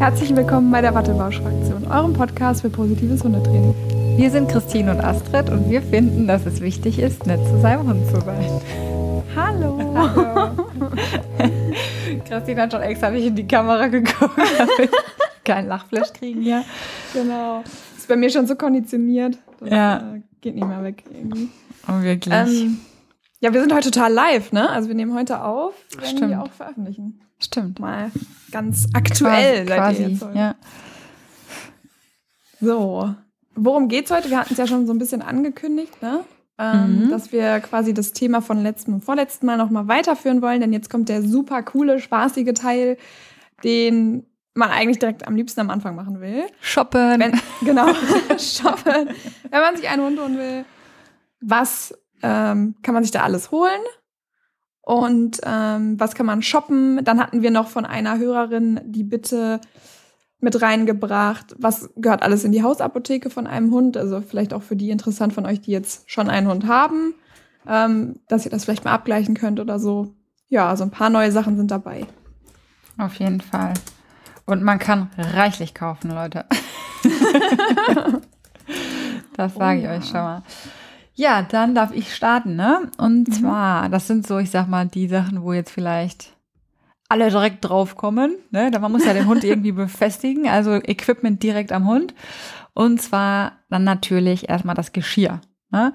Herzlich willkommen bei der Wattebausch-Fraktion, eurem Podcast für positives Hundetraining. Wir sind Christine und Astrid und wir finden, dass es wichtig ist, nett zu seinem Hund zu sein. Hallo. Hallo. Christine hat schon extra nicht in die Kamera geguckt, damit keinen Lachflash kriegen hier. Genau. Ist bei mir schon so konditioniert. Das ja. Äh, geht nicht mehr weg irgendwie. Oh, wirklich. Ähm, ja, wir sind heute total live, ne? Also wir nehmen heute auf, werden Stimmt. wir auch veröffentlichen. Stimmt. Mal ganz aktuell quasi, seid ihr quasi. Ja. So, worum geht's heute? Wir hatten es ja schon so ein bisschen angekündigt, ne? Ähm, Mhm. Dass wir quasi das Thema von letztem und vorletzten Mal nochmal weiterführen wollen, denn jetzt kommt der super coole, spaßige Teil, den man eigentlich direkt am liebsten am Anfang machen will. Shoppen. Wenn, genau, shoppen. Wenn man sich einen Hund holen will, was ähm, kann man sich da alles holen? Und ähm, was kann man shoppen? Dann hatten wir noch von einer Hörerin die Bitte mit reingebracht, was gehört alles in die Hausapotheke von einem Hund? Also vielleicht auch für die interessant von euch, die jetzt schon einen Hund haben, ähm, dass ihr das vielleicht mal abgleichen könnt oder so. Ja, so ein paar neue Sachen sind dabei. Auf jeden Fall. Und man kann reichlich kaufen, Leute. das sage ich Oh ja. euch schon mal. Ja, dann darf ich starten, ne? Und Mhm. zwar, das sind so, ich sag mal, die Sachen, wo jetzt vielleicht alle direkt drauf kommen. Ne? Da Man muss ja den Hund irgendwie befestigen, also Equipment direkt am Hund. Und zwar dann natürlich erstmal das Geschirr. Ne?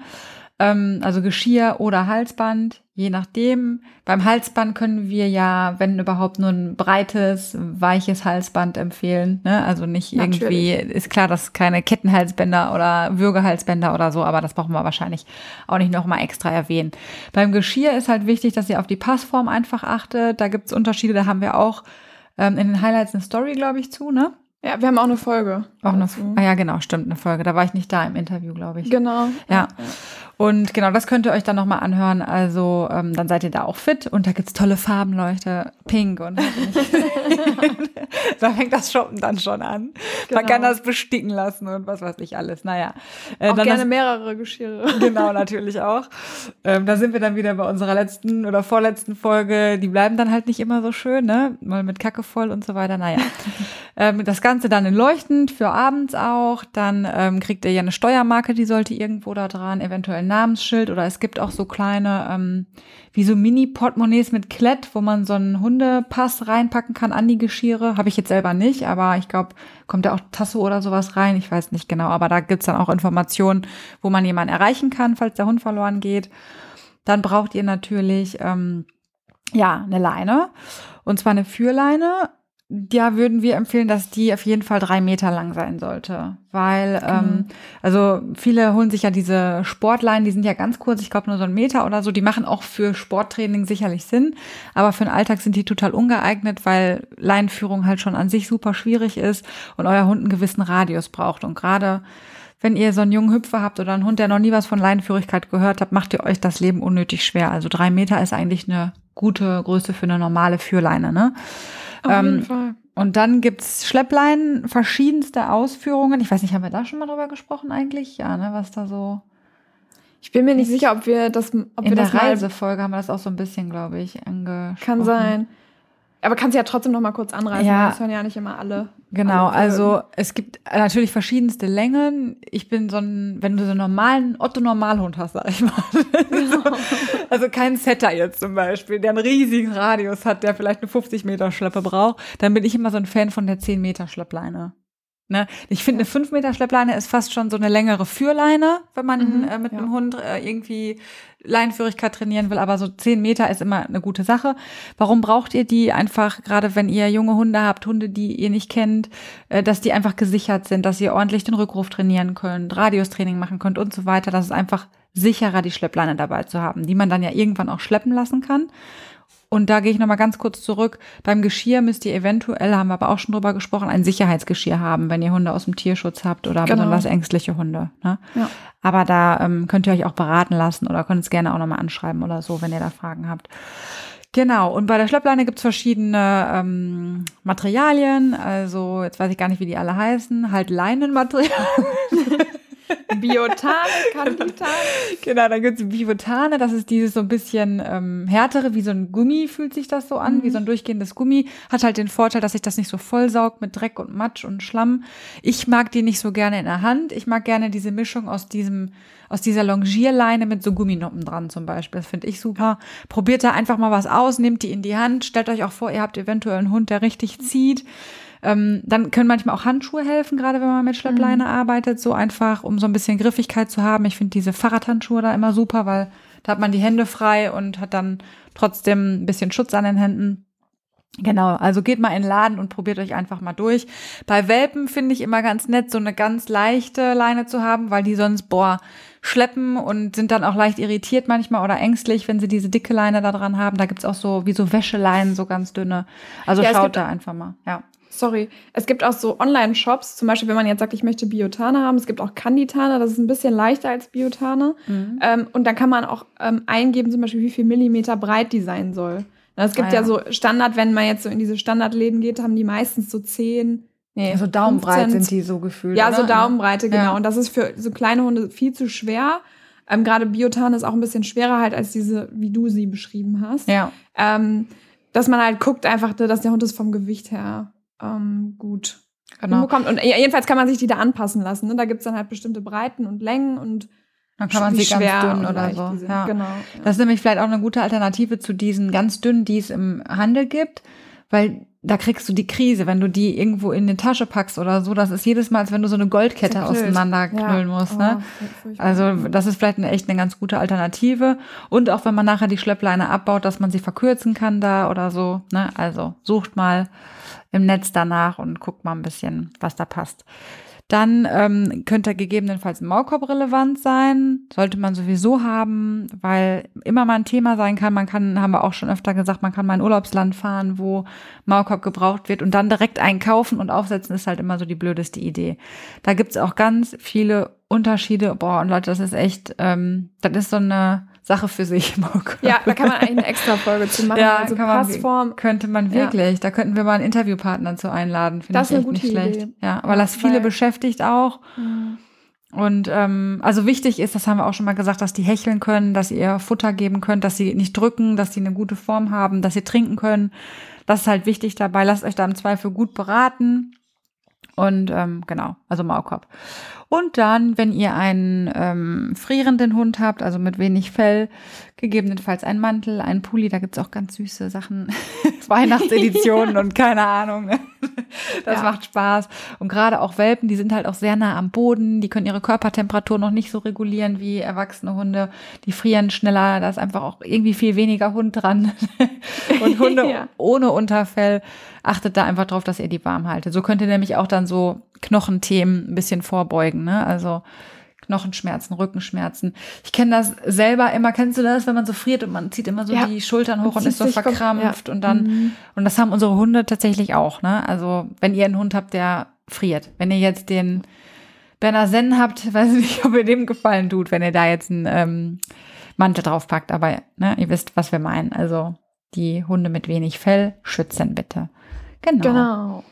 Ähm, also Geschirr oder Halsband, je nachdem. Beim Halsband können wir ja, wenn überhaupt, nur ein breites, weiches Halsband empfehlen. Ne? Also nicht irgendwie, ist klar, dass keine Kettenhalsbänder oder Würgehalsbänder oder so, aber das brauchen wir wahrscheinlich auch nicht nochmal extra erwähnen. Beim Geschirr ist halt wichtig, dass ihr auf die Passform einfach achtet. Da gibt's Unterschiede, da haben wir auch ähm, in den Highlights eine Story, glaube ich, zu, ne? Ja, wir haben auch eine Folge. Auch eine, ah ja, genau, stimmt, eine Folge. Da war ich nicht da im Interview, glaube ich. Genau. Ja. Und genau, das könnt ihr euch dann nochmal anhören. Also ähm, dann seid ihr da auch fit und da gibt's tolle Farben, Leute. Pink und da fängt das Shoppen dann schon an. Man Genau. kann das besticken lassen und was weiß ich alles. Naja. Äh, Auch gerne das, mehrere Geschirre. Genau, natürlich auch. Ähm, da sind wir dann wieder bei unserer letzten oder vorletzten Folge. Die bleiben dann halt nicht immer so schön, ne? Mal mit Kacke voll und so weiter. Naja. ähm, das Ganze dann in leuchtend für abends auch. Dann ähm, kriegt ihr ja eine Steuermarke, die sollte irgendwo da dran, eventuell ein Namensschild oder es gibt auch so kleine, ähm, wie so Mini-Portemonnaies mit Klett, wo man so einen Hundepass reinpacken kann an die Geschirre. Habe ich jetzt selber nicht, aber ich glaube, kommt da auch Tasso oder sowas rein. Ich weiß nicht genau, aber da gibt's dann auch Informationen, wo man jemanden erreichen kann, falls der Hund verloren geht. Dann braucht ihr natürlich ähm, ja eine Leine und zwar eine Führleine. Da würden wir empfehlen, dass die auf jeden Fall drei Meter lang sein sollte, weil ähm, also viele holen sich ja diese Sportleinen, die sind ja ganz kurz, ich glaube nur so einen Meter oder so. Die machen auch für Sporttraining sicherlich Sinn, aber für den Alltag sind die total ungeeignet, weil Leinenführung halt schon an sich super schwierig ist und euer Hund einen gewissen Radius braucht und gerade wenn ihr so einen jungen Hüpfer habt oder einen Hund, der noch nie was von Leinenführigkeit gehört hat, macht ihr euch das Leben unnötig schwer. Also drei Meter ist eigentlich eine gute Größe für eine normale Führleine, ne? Auf Ähm, jeden Fall. Und dann gibt's Schleppleinen, verschiedenste Ausführungen. Ich weiß nicht, haben wir da schon mal drüber gesprochen eigentlich? Ja, ne, was da so. Ich bin mir nicht sicher, ob wir das, ob In wir der Reisefolge haben wir das auch so ein bisschen, glaube ich, angesprochen. Kann sein. Aber kannst du ja trotzdem noch mal kurz anreißen. Ja. Das hören ja nicht immer alle. Genau, alle also es gibt natürlich verschiedenste Längen. Ich bin so ein, wenn du so einen normalen Otto-Normalhund hast, sag ich mal. also kein Setter jetzt zum Beispiel, der einen riesigen Radius hat, der vielleicht eine 50 Meter Schleppe braucht, dann bin ich immer so ein Fan von der 10 Meter Schleppleine. Ne? Ich finde, eine 5 Meter Schleppleine ist fast schon so eine längere Führleine, wenn man Mhm, äh, mit ja. einem Hund äh, irgendwie Leinenführigkeit trainieren will, aber so 10 Meter ist immer eine gute Sache. Warum braucht ihr die? Einfach, gerade wenn ihr junge Hunde habt, Hunde, die ihr nicht kennt, äh, dass die einfach gesichert sind, dass ihr ordentlich den Rückruf trainieren könnt, Radiustraining machen könnt und so weiter. Das ist einfach sicherer, die Schleppleine dabei zu haben, die man dann ja irgendwann auch schleppen lassen kann. Und da gehe ich nochmal ganz kurz zurück. Beim Geschirr müsst ihr eventuell, haben wir aber auch schon drüber gesprochen, ein Sicherheitsgeschirr haben, wenn ihr Hunde aus dem Tierschutz habt oder Genau. besonders ängstliche Hunde. Ne? Ja. Aber da ähm, könnt ihr euch auch beraten lassen oder könnt es gerne auch nochmal anschreiben oder so, wenn ihr da Fragen habt. Genau, und bei der Schleppleine gibt's verschiedene ähm, Materialien, also jetzt weiß ich gar nicht, wie die alle heißen, halt Leinenmaterial. Biotane, Canditane. Genau, dann gibt's Biotane, das ist dieses so ein bisschen ähm, härtere, wie so ein Gummi fühlt sich das so an, Mhm. wie so ein durchgehendes Gummi. Hat halt den Vorteil, dass sich das nicht so vollsaugt mit Dreck und Matsch und Schlamm. Ich mag die nicht so gerne in der Hand. Ich mag gerne diese Mischung aus diesem, aus dieser Longierleine mit so Gumminoppen dran zum Beispiel. Das finde ich super. Probiert da einfach mal was aus, nehmt die in die Hand, stellt euch auch vor, ihr habt eventuell einen Hund, der richtig zieht. Ähm, dann können manchmal auch Handschuhe helfen, gerade wenn man mit Schleppleine Mhm. arbeitet, so einfach, um so ein bisschen Griffigkeit zu haben. Ich finde diese Fahrradhandschuhe da immer super, weil da hat man die Hände frei und hat dann trotzdem ein bisschen Schutz an den Händen. Genau, also geht mal in den Laden und probiert euch einfach mal durch. Bei Welpen finde ich immer ganz nett, so eine ganz leichte Leine zu haben, weil die sonst, boah, schleppen und sind dann auch leicht irritiert manchmal oder ängstlich, wenn sie diese dicke Leine da dran haben. Da gibt's auch so wie so Wäscheleinen, so ganz dünne. Also Ja, schaut da einfach mal, ja. Sorry. Es gibt auch so Online-Shops, zum Beispiel, wenn man jetzt sagt, ich möchte Biotane haben. Es gibt auch Canditane, das ist ein bisschen leichter als Biotane. Mhm. Ähm, und dann kann man auch ähm, eingeben, zum Beispiel, wie viel Millimeter breit die sein soll. Na, Es gibt Ah, ja. ja. so Standard, wenn man jetzt so in diese Standardläden geht, haben die meistens so 10, nee, Also Daumenbreit 15, sind die so gefühlt. Ja, oder? so Daumenbreite, genau. Ja. Und das ist für so kleine Hunde viel zu schwer. Ähm, Gerade Biotan ist auch ein bisschen schwerer halt als diese, wie du sie beschrieben hast. Ja. Ähm, dass man halt guckt einfach, dass der Hund es vom Gewicht her ähm, gut Genau. hinbekommt. Und jedenfalls kann man sich die da anpassen lassen. Ne? Da gibt's dann halt bestimmte Breiten und Längen und Dann kann man sie ganz dünn oder so. Ja. Genau. Das ist nämlich vielleicht auch eine gute Alternative zu diesen ganz dünnen, die es im Handel gibt, weil da kriegst du die Krise, wenn du die irgendwo in eine Tasche packst oder so. Das ist jedes Mal, als wenn du so eine Goldkette Zerknüllt. auseinander knüllen musst. Oh, Ne? Also das ist vielleicht eine, echt eine ganz gute Alternative. Und auch wenn man nachher die Schleppleine abbaut, dass man sie verkürzen kann da oder so. Ne? Also sucht mal im Netz danach und guckt mal ein bisschen, was da passt. Dann ähm, könnte gegebenenfalls ein Maulkorb relevant sein. Sollte man sowieso haben, weil immer mal ein Thema sein kann. Man kann, haben wir auch schon öfter gesagt, man kann mal in Urlaubsland fahren, wo Maulkorb gebraucht wird und dann direkt einkaufen und aufsetzen ist halt immer so die blödeste Idee. Da gibt's auch ganz viele Unterschiede. Boah, und Leute, das ist echt, ähm, das ist so eine Sache für sich. Maulkorb. ja, da kann man eigentlich eine extra Folge zu machen. Ja, also kann man- Passform. Könnte man Ja. wirklich. Da könnten wir mal einen Interviewpartner zu einladen. Finde Das ich ist eine nicht gute schlecht. Idee. Ja, weil das viele beschäftigt auch. Mhm. Und ähm, also wichtig ist, das haben wir auch schon mal gesagt, dass die hecheln können, dass ihr Futter geben könnt, dass sie nicht drücken, dass sie eine gute Form haben, dass sie trinken können. Das ist halt wichtig dabei. Lasst euch da im Zweifel gut beraten. Und ähm, genau, also Maulkorb. Und dann, wenn ihr einen ähm, frierenden Hund habt, also mit wenig Fell, gegebenenfalls ein Mantel, ein Pulli, da gibt's auch ganz süße Sachen, Weihnachtseditionen und keine Ahnung. Das Ja. macht Spaß. Und gerade auch Welpen, die sind halt auch sehr nah am Boden, die können ihre Körpertemperatur noch nicht so regulieren wie erwachsene Hunde. Die frieren schneller, da ist einfach auch irgendwie viel weniger Hund dran. Und Hunde Ja. ohne Unterfell, achtet da einfach drauf, dass ihr die warm haltet. So könnt ihr nämlich auch dann so Knochenthemen ein bisschen vorbeugen, ne? Also Knochenschmerzen, Rückenschmerzen. Ich kenne das selber immer. Kennst du das, wenn man so friert und man zieht immer so Ja. die Schultern hoch Man und ist so verkrampft ja. und dann Mhm. und das haben unsere Hunde tatsächlich auch, ne? Also, wenn ihr einen Hund habt, der friert. Wenn ihr jetzt den Berner Senn habt, weiß ich nicht, ob ihr dem gefallen tut, wenn ihr da jetzt einen ähm, Mantel draufpackt. Aber ne, ihr wisst, was wir meinen. Also, die Hunde mit wenig Fell schützen bitte. Genau. Genau.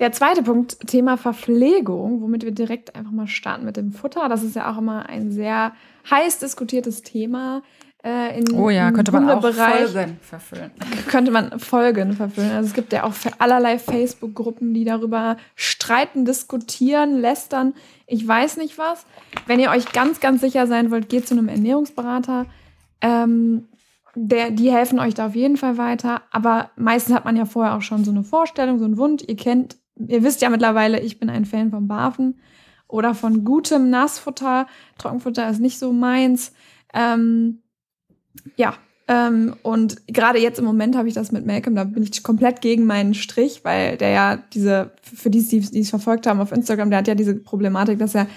Der zweite Punkt, Thema Verpflegung, womit wir direkt einfach mal starten mit dem Futter. Das ist ja auch immer ein sehr heiß diskutiertes Thema. Äh, in, Oh ja, könnte man auch. Folgen verfüllen. könnte man Folgen verfüllen. Also es gibt ja auch für allerlei Facebook-Gruppen, die darüber streiten, diskutieren, lästern. Ich weiß nicht was. Wenn ihr euch ganz, ganz sicher sein wollt, geht zu einem Ernährungsberater. Ähm, der, die helfen euch da auf jeden Fall weiter. Aber meistens hat man ja vorher auch schon so eine Vorstellung, so einen Wunsch. Ihr kennt, ihr wisst ja mittlerweile, ich bin ein Fan von Barfen oder von gutem Nassfutter. Trockenfutter ist nicht so meins. Ähm, ja, ähm, und gerade jetzt im Moment habe ich das mit Malcolm, da bin ich komplett gegen meinen Strich, weil der ja diese, für die, die es verfolgt haben auf Instagram, der hat ja diese Problematik, dass er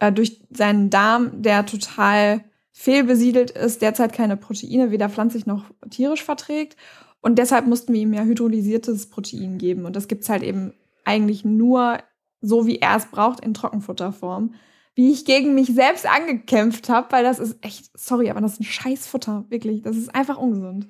äh, durch seinen Darm, der total fehlbesiedelt ist, derzeit keine Proteine, weder pflanzlich noch tierisch verträgt. Und deshalb mussten wir ihm ja hydrolysiertes Protein geben. Und das gibt's halt eben eigentlich nur so, wie er es braucht, in Trockenfutterform wie ich gegen mich selbst angekämpft habe, weil das ist echt, sorry, aber das ist ein Scheißfutter, wirklich. Das ist einfach ungesund.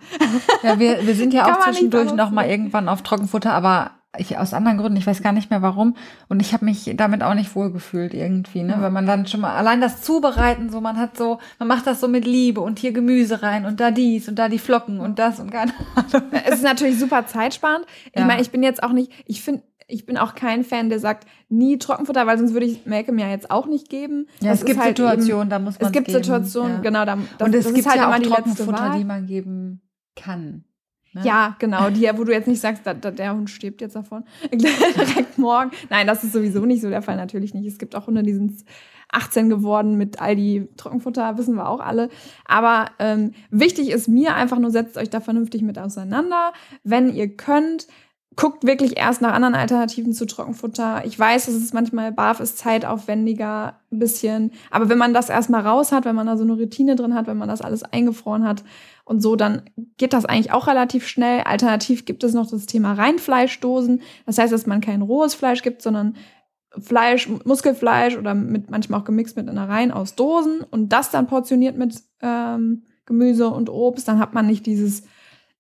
Ja, wir, wir sind ja auch zwischendurch anders noch mal sagen. irgendwann auf Trockenfutter, aber ich aus anderen Gründen, ich weiß gar nicht mehr warum. Und ich habe mich damit auch nicht wohlgefühlt irgendwie, ne? Ja. Wenn man dann schon mal allein das Zubereiten, so man hat so, man macht das so mit Liebe und hier Gemüse rein und da dies und da die Flocken und das und keine Ahnung. Es ist natürlich super zeitsparend. Ich ja. meine, ich bin jetzt auch nicht, ich finde, ich bin auch kein Fan, der sagt, nie Trockenfutter, weil sonst würde ich Malcolm ja jetzt auch nicht geben. Ja, das es gibt halt Situationen, eben, da muss man es gibt geben. Situationen, ja. genau, da, das, und es gibt halt ja auch Trockenfutter, die man geben kann. Ne? Ja, genau, die, wo du jetzt nicht sagst, da, da, der Hund stirbt jetzt davon. Direkt morgen. Nein, das ist sowieso nicht so der Fall, natürlich nicht. Es gibt auch Hunde, die sind 18 geworden mit all die Trockenfutter, wissen wir auch alle. Aber ähm, wichtig ist mir einfach nur, setzt euch da vernünftig mit auseinander. Wenn ihr könnt, guckt wirklich erst nach anderen Alternativen zu Trockenfutter. Ich weiß, es ist manchmal BAF ist zeitaufwendiger ein bisschen, aber wenn man das erstmal raus hat, wenn man da so eine Routine drin hat, wenn man das alles eingefroren hat und so, dann geht das eigentlich auch relativ schnell. Alternativ gibt es noch das Thema Reinfleischdosen. Das heißt, dass man kein rohes Fleisch gibt, sondern Fleisch, Muskelfleisch oder mit manchmal auch gemixt mit einer Reihen aus Dosen und das dann portioniert mit ähm, Gemüse und Obst, dann hat man nicht dieses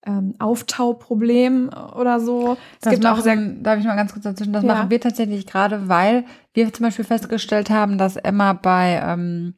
ähm, Auftauproblem oder so. Es das gibt machen, auch sehr, darf ich mal ganz kurz dazwischen, das ja. machen wir tatsächlich gerade, weil wir zum Beispiel festgestellt haben, dass Emma bei ähm,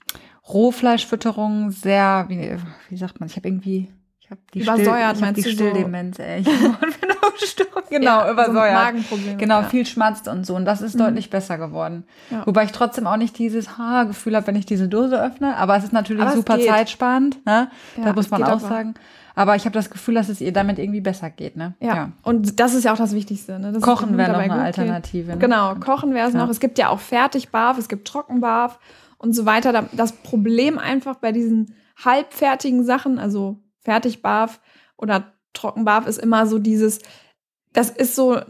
Rohfleischfütterung sehr, wie, wie sagt man, ich habe irgendwie ich habe die, übersäuert, Still, ich hab die Stilldemenz, so? ey. genau, ja, übersäuert. So Magenproblem. Genau, ja. viel schmatzt und so. Und das ist mhm. deutlich besser geworden. Ja. Wobei ich trotzdem auch nicht dieses ha Gefühl habe, wenn ich diese Dose öffne. Aber es ist natürlich aber super zeitsparend. Ne? da muss man auch aber. sagen. Aber ich habe das Gefühl, dass es ihr damit irgendwie besser geht. Ne? Ja. ja. Und das ist ja auch das Wichtigste. Ne? Das Kochen wäre noch eine Alternative. Ne? Genau, Kochen wäre es ja. noch. Es gibt ja auch Fertigbarf, es gibt Trockenbarf und so weiter. Das Problem einfach bei diesen halbfertigen Sachen, also Fertigbarf oder Trockenbarf, ist immer so dieses, das ist so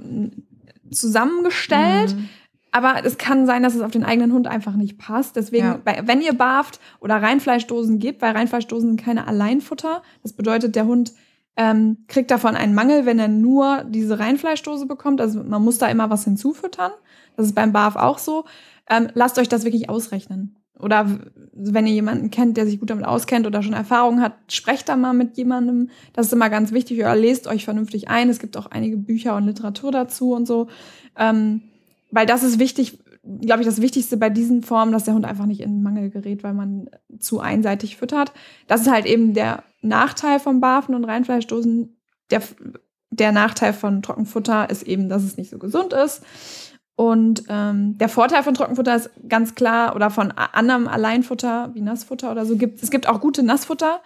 zusammengestellt. Mhm aber es kann sein, dass es auf den eigenen Hund einfach nicht passt. Deswegen, ja. bei, wenn ihr barft oder Reinfleischdosen gibt, weil Reinfleischdosen sind keine Alleinfutter. Das bedeutet, der Hund ähm, kriegt davon einen Mangel, wenn er nur diese Reinfleischdose bekommt. Also man muss da immer was hinzufüttern. Das ist beim Barf auch so. Ähm, lasst euch das wirklich ausrechnen. Oder wenn ihr jemanden kennt, der sich gut damit auskennt oder schon Erfahrung hat, sprecht da mal mit jemandem. Das ist immer ganz wichtig. Oder lest euch vernünftig ein. Es gibt auch einige Bücher und Literatur dazu und so. Ähm, weil das ist wichtig, glaube ich, das Wichtigste bei diesen Formen, dass der Hund einfach nicht in Mangel gerät, weil man zu einseitig füttert. Das ist halt eben der Nachteil von Barfen und Reinfleischdosen. Der, der Nachteil von Trockenfutter ist eben, dass es nicht so gesund ist. Und ähm, der Vorteil von Trockenfutter ist ganz klar, oder von anderem Alleinfutter wie Nassfutter oder so gibt es gibt auch gute Nassfutter.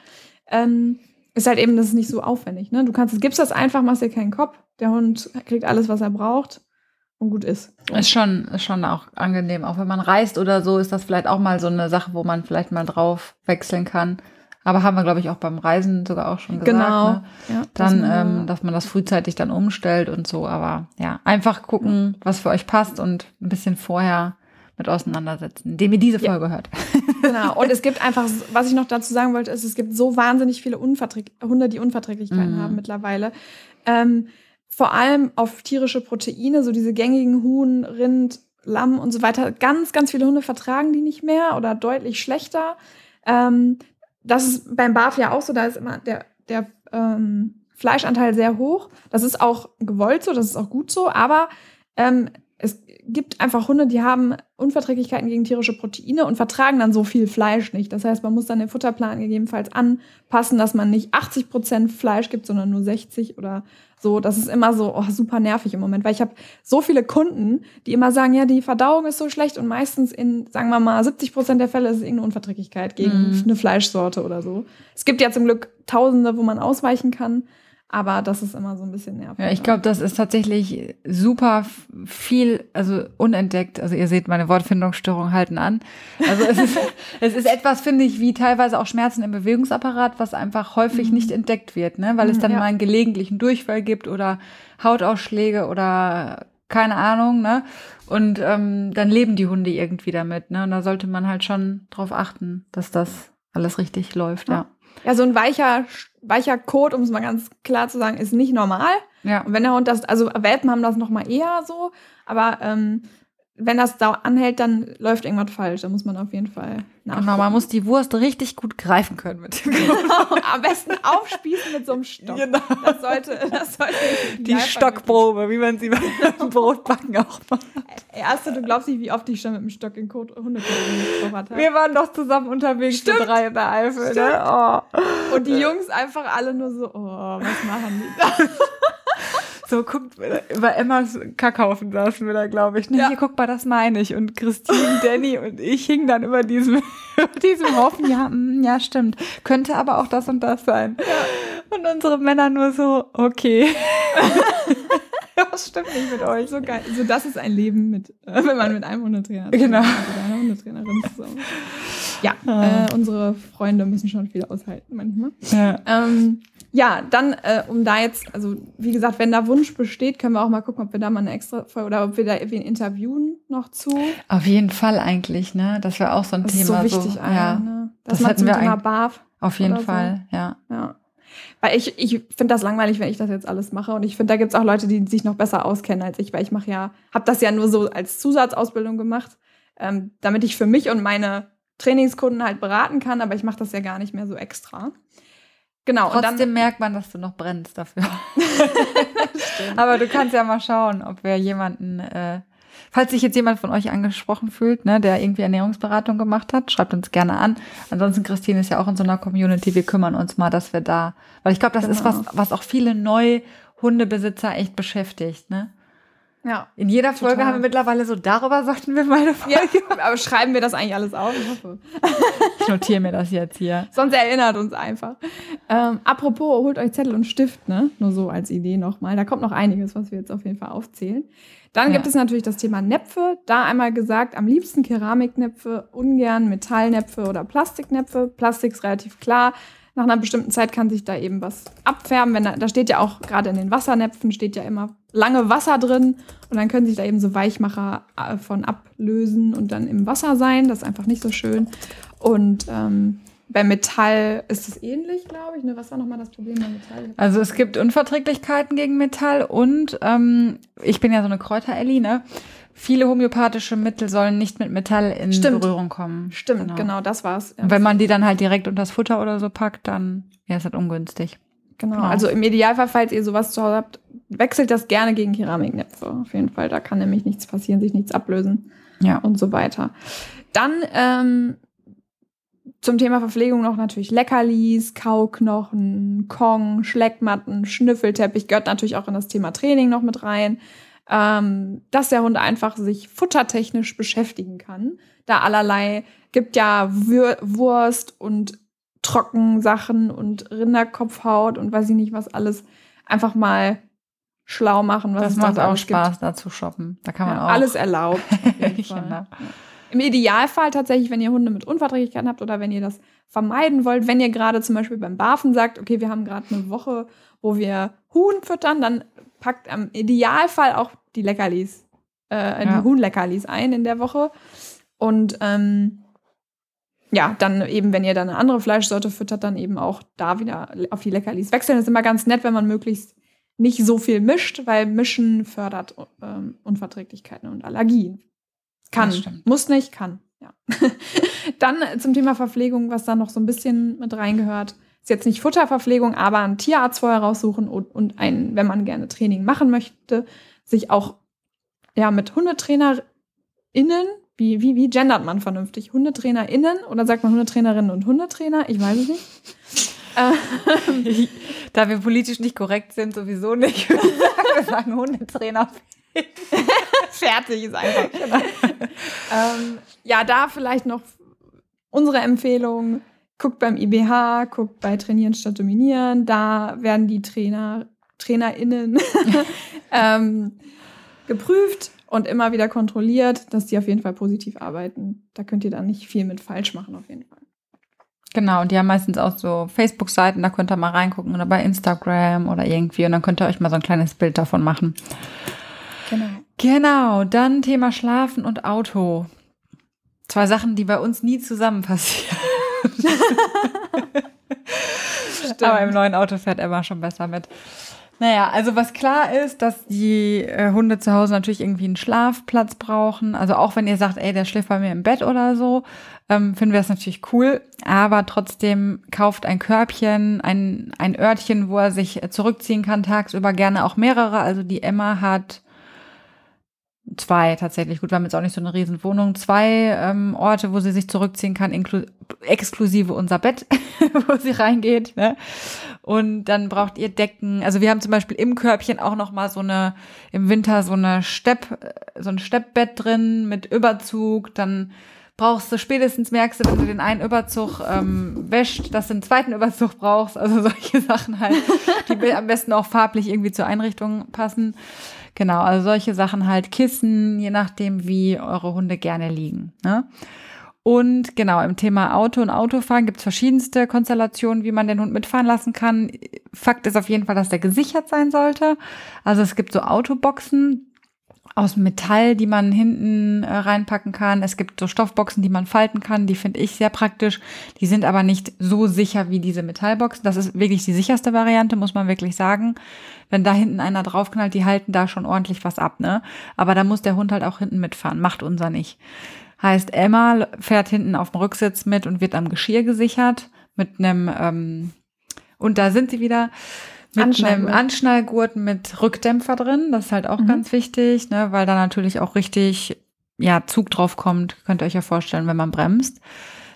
Ähm, ist halt eben, das ist nicht so aufwendig. Ne? Du kannst, gibst das einfach, machst dir keinen Kopf. Der Hund kriegt alles, was er braucht und gut ist. Ist schon, ist schon auch angenehm. Auch wenn man reist oder so, ist das vielleicht auch mal so eine Sache, wo man vielleicht mal drauf wechseln kann. Aber haben wir, glaube ich, auch beim Reisen sogar auch schon gesagt. Genau. Ne? Ja, dann, das ähm, dass man das frühzeitig dann umstellt und so. Aber ja, einfach gucken, was für euch passt und ein bisschen vorher mit auseinandersetzen, indem ihr diese Folge ja. hört. Genau. Und es gibt einfach, was ich noch dazu sagen wollte, ist, es gibt so wahnsinnig viele Unverträg Hunde, die Unverträglichkeiten mhm. haben mittlerweile. Ähm, vor allem auf tierische Proteine, so diese gängigen Huhn, Rind, Lamm und so weiter. Ganz, ganz viele Hunde vertragen die nicht mehr oder deutlich schlechter. Ähm, das ist beim BAF ja auch so, da ist immer der, der ähm, Fleischanteil sehr hoch. Das ist auch gewollt so, das ist auch gut so, aber ähm, gibt einfach Hunde, die haben Unverträglichkeiten gegen tierische Proteine und vertragen dann so viel Fleisch nicht. Das heißt, man muss dann den Futterplan gegebenenfalls anpassen, dass man nicht 80 Prozent Fleisch gibt, sondern nur 60 oder so. Das ist immer so oh, super nervig im Moment, weil ich habe so viele Kunden, die immer sagen, ja, die Verdauung ist so schlecht und meistens in, sagen wir mal, 70 Prozent der Fälle ist es irgendeine Unverträglichkeit gegen mm. eine Fleischsorte oder so. Es gibt ja zum Glück Tausende, wo man ausweichen kann. Aber das ist immer so ein bisschen nervig. Ja, ich glaube, das ist tatsächlich super viel, also unentdeckt. Also ihr seht, meine Wortfindungsstörungen halten an. Also es ist, es ist etwas, finde ich, wie teilweise auch Schmerzen im Bewegungsapparat, was einfach häufig mhm. nicht entdeckt wird, ne? Weil es dann ja. mal einen gelegentlichen Durchfall gibt oder Hautausschläge oder keine Ahnung, ne? Und ähm, dann leben die Hunde irgendwie damit, ne? Und da sollte man halt schon drauf achten, dass das alles richtig läuft, ja. ja. Ja, so ein weicher, weicher Kot, um es mal ganz klar zu sagen, ist nicht normal. Ja. Und wenn der Hund das, also Welpen haben das noch mal eher so, aber ähm, wenn das da anhält, dann läuft irgendwas falsch. Da muss man auf jeden Fall nachgucken. Genau, man muss die Wurst richtig gut greifen können mit dem Genau, am besten aufspießen mit so einem Stock. Genau. Das sollte, das sollte Die Stockprobe, wie man sie beim Brotbacken auch macht. Ey, Erste, du glaubst nicht, wie oft ich schon mit dem Stock in Kot Hundekot gekocht habe. Wir waren doch zusammen unterwegs, Stimmt. wir drei in der Eifel, ne? Oh. Und die Jungs einfach alle nur so, oh, was machen die da? So, guckt, über Emmas Kackhaufen saßen wir da, glaube ich. Ne? Ja. Hier, guck mal, das meine ich. Und Christine, Danny und ich hingen dann über diesem, über diesem Haufen. Ja, mm, ja, stimmt. Könnte aber auch das und das sein. Und unsere Männer nur so, okay. Was stimmt nicht mit euch? So geil. So, das ist ein Leben mit, äh, wenn man mit einem Hundetrainer Genau. mit einer Hundetrainerin zusammen. Ja, Ah. äh, unsere Freunde müssen schon viel aushalten manchmal. Ja. Ähm, ja, dann, äh, um da jetzt, also wie gesagt, wenn da Wunsch besteht, können wir auch mal gucken, ob wir da mal eine extra Folge oder ob wir da wen interviewen noch zu. Auf jeden Fall eigentlich, ne? Das wäre auch so ein Das Thema. ist so wichtig, eigentlich, ja, ne? Das mal hätten zum wir Thema BAF. auf jeden oder so. Fall, ja. Ja. Weil ich, ich finde das langweilig, wenn ich das jetzt alles mache. Und ich finde, da gibt es auch Leute, die sich noch besser auskennen als ich, weil ich mache ja, habe das ja nur so als Zusatzausbildung gemacht, ähm, damit ich für mich und meine Trainingskunden halt beraten kann, aber ich mache das ja gar nicht mehr so extra. Genau. und Trotzdem dann, merkt man, dass du noch brennst dafür. Aber du kannst ja mal schauen, ob wir jemanden, äh, falls sich jetzt jemand von euch angesprochen fühlt, ne, der irgendwie Ernährungsberatung gemacht hat, schreibt uns gerne an. Ansonsten, Christine ist ja auch in so einer Community. Wir kümmern uns mal, dass wir da, weil ich glaube, das ist was, Genau. was auch viele Neuhundebesitzer echt beschäftigt, ne? Ja. In jeder Folge Total. haben wir mittlerweile so, darüber sollten wir mal eine Folge. ja, aber schreiben wir das eigentlich alles auf? Ich hoffe. Ich notiere mir das jetzt hier. Sonst erinnert uns einfach. Ähm, apropos, holt euch Zettel und Stift, ne? Nur so als Idee nochmal. Da kommt noch einiges, was wir jetzt auf jeden Fall aufzählen. Dann Ja. gibt es natürlich das Thema Näpfe. Da einmal gesagt, am liebsten Keramiknäpfe, ungern Metallnäpfe oder Plastiknäpfe. Plastik ist relativ klar. Nach einer bestimmten Zeit kann sich da eben was abfärben. Wenn da, da steht ja auch gerade in den Wassernäpfen steht ja immer lange Wasser drin und dann können sich da eben so Weichmacher äh, von ablösen und dann im Wasser sein. Das ist einfach nicht so schön. Und ähm, bei Metall ist es ähnlich, glaube ich. Ne? Was war nochmal das Problem bei Metall? Also es gibt Unverträglichkeiten gegen Metall und ähm, ich bin ja so eine Kräuter-Elli, ne? Viele homöopathische Mittel sollen nicht mit Metall in Stimmt. Berührung kommen. Stimmt, genau, das war's. Und wenn man die dann halt direkt unter das Futter oder so packt, dann ja, ist das ungünstig. Genau. Genau. Also im Idealfall, falls ihr sowas zu Hause habt, wechselt das gerne gegen Keramiknäpfe. Auf jeden Fall. Da kann nämlich nichts passieren, sich nichts ablösen Ja. und so weiter. Dann ähm, zum Thema Verpflegung noch natürlich Leckerlis, Kauknochen, Kong, Schleckmatten, Schnüffelteppich gehört natürlich auch in das Thema Training noch mit rein. Ähm, dass der Hund einfach sich futtertechnisch beschäftigen kann. Da allerlei gibt ja Wür Wurst und Trockensachen und Rinderkopfhaut und weiß ich nicht was alles. Einfach mal schlau machen, was Das macht auch alles gibt. Spaß, da zu shoppen. Da kann man Ja, auch. alles erlaubt. Genau. Im Idealfall tatsächlich, wenn ihr Hunde mit Unverträglichkeiten habt oder wenn ihr das vermeiden wollt, wenn ihr gerade zum Beispiel beim Barfen sagt, okay, wir haben gerade eine Woche, wo wir Huhn füttern, dann packt am Idealfall auch die Leckerlis, äh, Ja. die Huhnleckerlis ein in der Woche. Und ähm, ja, dann eben, wenn ihr dann eine andere Fleischsorte füttert, dann eben auch da wieder auf die Leckerlis wechseln. Das ist immer ganz nett, wenn man möglichst nicht so viel mischt, weil Mischen fördert ähm, Unverträglichkeiten und Allergien. Kann. Muss nicht, kann. Ja. dann zum Thema Verpflegung, was da noch so ein bisschen mit reingehört. Ist jetzt nicht Futterverpflegung, aber einen Tierarzt vorher raussuchen und, und ein, wenn man gerne Training machen möchte, sich auch ja, mit HundetrainerInnen, wie, wie, wie gendert man vernünftig? HundetrainerInnen oder sagt man Hundetrainerinnen und Hundetrainer? Ich weiß es nicht. Da wir politisch nicht korrekt sind, sowieso nicht. Wir sagen, wir sagen Hundetrainer. fertig ist einfach. ähm, ja, da vielleicht noch unsere Empfehlung. Guckt beim IBH, guckt bei Trainieren statt Dominieren. Da werden die Trainer, TrainerInnen ähm, geprüft und immer wieder kontrolliert, dass die auf jeden Fall positiv arbeiten. Da könnt ihr dann nicht viel mit falsch machen, auf jeden Fall. Genau, und die haben meistens auch so Facebook-Seiten, da könnt ihr mal reingucken oder bei Instagram oder irgendwie und dann könnt ihr euch mal so ein kleines Bild davon machen. Genau. Genau, dann Thema Schlafen und Auto. Zwei Sachen, die bei uns nie zusammen passieren. Aber im neuen Auto fährt Emma schon besser mit. Naja, also was klar ist, dass die äh, Hunde zu Hause natürlich irgendwie einen Schlafplatz brauchen. Also auch wenn ihr sagt, ey, der schläft bei mir im Bett oder so, ähm, finden wir das natürlich cool. Aber trotzdem kauft ein Körbchen, ein, ein Örtchen, wo er sich zurückziehen kann, tagsüber gerne auch mehrere. Also die Emma hat zwei tatsächlich. Gut, wir haben jetzt auch nicht so eine riesen Wohnung. Zwei ähm, Orte, wo sie sich zurückziehen kann, exklusive unser Bett, wo sie reingeht. Ne? Und dann braucht ihr Decken. Also wir haben zum Beispiel im Körbchen auch noch mal so eine im Winter so eine Stepp, so ein Steppbett drin mit Überzug. Dann brauchst du spätestens merkst du, wenn du den einen Überzug ähm, wäscht, dass du einen zweiten Überzug brauchst. Also solche Sachen halt, die am besten auch farblich irgendwie zur Einrichtung passen. Genau, also solche Sachen halt Kissen, je nachdem, wie eure Hunde gerne liegen. Ne? Und genau, im Thema Auto und Autofahren gibt es verschiedenste Konstellationen, wie man den Hund mitfahren lassen kann. Fakt ist auf jeden Fall, dass der gesichert sein sollte. Also es gibt so Autoboxen, aus Metall, die man hinten äh, reinpacken kann. Es gibt so Stoffboxen, die man falten kann. Die finde ich sehr praktisch. Die sind aber nicht so sicher wie diese Metallboxen. Das ist wirklich die sicherste Variante, muss man wirklich sagen. Wenn da hinten einer draufknallt, die halten da schon ordentlich was ab, ne? Aber da muss der Hund halt auch hinten mitfahren. Macht unser nicht. Heißt, Emma fährt hinten auf dem Rücksitz mit und wird am Geschirr gesichert mit einem, ähm, und da sind sie wieder mit einem Anschnallgurt mit Rückdämpfer drin. Das ist halt auch mhm. ganz wichtig, ne, weil da natürlich auch richtig ja, Zug drauf kommt. Könnt ihr euch ja vorstellen, wenn man bremst.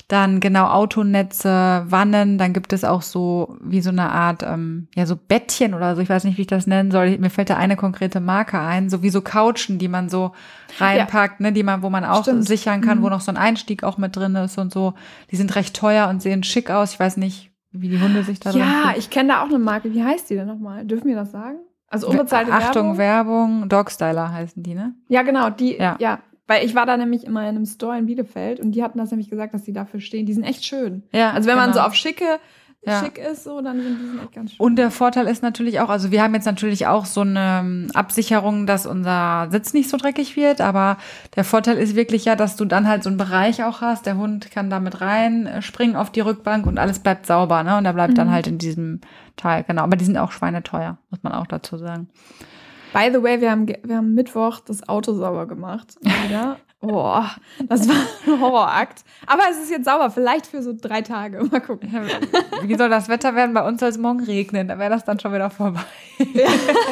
Dann genau Autonetze, Wannen, dann gibt es auch so wie so eine Art, ähm, ja, so Bettchen oder so, ich weiß nicht, wie ich das nennen soll. Mir fällt da eine konkrete Marke ein, so wie so Couchen, die man so reinpackt, ja. ne, die man, wo man auch Stimmt. sichern kann, mhm. wo noch so ein Einstieg auch mit drin ist und so. Die sind recht teuer und sehen schick aus. Ich weiß nicht, wie die Hunde sich da Ja, ich kenne da auch eine Marke. Wie heißt die denn nochmal? Dürfen wir das sagen? Also unbezahlte Achtung, Werbung. Werbung, Dogstyler heißen die, ne? Ja, genau, die, ja. ja. Weil ich war da nämlich immer in einem Store in Bielefeld und die hatten das nämlich gesagt, dass die dafür stehen. Die sind echt schön. Ja. Also wenn genau. man so auf schicke ja. schick ist, so, dann sind die echt ganz schön. Und der Vorteil ist natürlich auch, also wir haben jetzt natürlich auch so eine ähm, Absicherung, dass unser Sitz nicht so dreckig wird, aber der Vorteil ist wirklich ja, dass du dann halt so einen Bereich auch hast. Der Hund kann damit rein äh, springen auf die Rückbank und alles bleibt sauber, ne? Und er bleibt mhm. dann halt in diesem Teil, genau. Aber die sind auch schweineteuer, muss man auch dazu sagen. By the way, wir haben, wir haben Mittwoch das Auto sauber gemacht. Wieder. Boah, das war ein Horrorakt. Aber es ist jetzt sauber, vielleicht für so drei Tage. Mal gucken. Wie soll das Wetter werden? Bei uns soll es morgen regnen. Da wäre das dann schon wieder vorbei. Ja.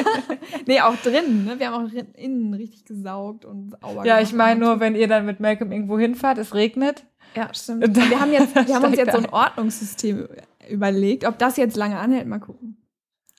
nee, auch drinnen. Ne? Wir haben auch innen richtig gesaugt und sauber Ja, ich meine nur, wenn ihr dann mit Malcolm irgendwo hinfahrt, es regnet. Ja, stimmt. Wir haben, jetzt, wir haben uns jetzt so ein Ordnungssystem überlegt. Ob das jetzt lange anhält, mal gucken.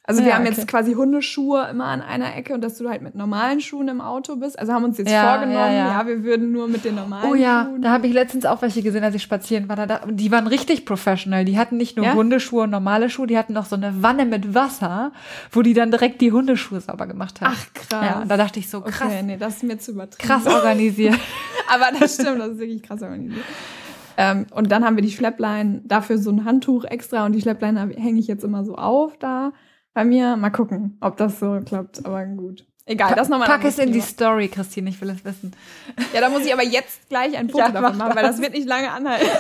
Also wir ja, haben okay. jetzt quasi Hundeschuhe immer an einer Ecke und dass du halt mit normalen Schuhen im Auto bist. Also haben uns jetzt ja, vorgenommen, ja, ja, wir würden nur mit den normalen Oh ja, Schuhen da habe ich letztens auch welche gesehen, als ich spazieren war. Da, die waren richtig professional. Die hatten nicht nur Hundeschuhe und normale Schuhe, die hatten noch so eine Wanne mit Wasser, wo die dann direkt die Hundeschuhe sauber gemacht haben. Ach krass. Ja, da dachte ich so krass. Okay, nee, das ist mir zu übertrieben. Krass organisiert. Aber das stimmt, das ist wirklich krass organisiert. Ähm, und dann haben wir die Schlepplein, dafür so ein Handtuch extra und die Schlepplein hänge ich jetzt immer so auf da bei mir. Mal gucken, ob das so klappt. Aber gut. Egal, das nochmal. Pack es in die Story, Christine, ich will es wissen. Ja, da muss ich aber jetzt gleich ein Foto ja, davon machen, weil das wird nicht lange anhalten.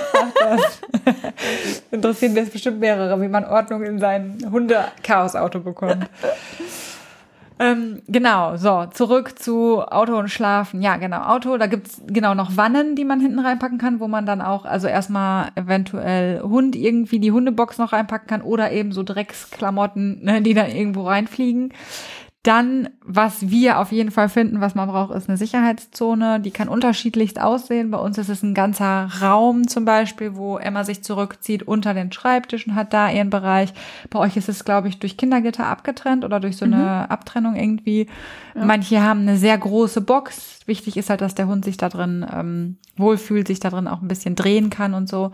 Interessieren wir jetzt bestimmt mehrere, wie man Ordnung in sein Hunde-Chaos-Auto bekommt. Ähm, genau, so, zurück zu Auto und Schlafen. Ja, genau, Auto, da gibt's genau noch Wannen, die man hinten reinpacken kann, wo man dann auch, also erstmal eventuell Hund irgendwie die Hundebox noch reinpacken kann oder eben so Drecksklamotten, ne, die dann irgendwo reinfliegen. Dann, was wir auf jeden Fall finden, was man braucht, ist eine Sicherheitszone. Die kann unterschiedlichst aussehen. Bei uns ist es ein ganzer Raum zum Beispiel, wo Emma sich zurückzieht unter den Schreibtisch und hat da ihren Bereich. Bei euch ist es, glaube ich, durch Kindergitter abgetrennt oder durch so eine mhm. Abtrennung irgendwie. Ja. Manche haben eine sehr große Box. Wichtig ist halt, dass der Hund sich da drin ähm, wohlfühlt, sich da drin auch ein bisschen drehen kann und so.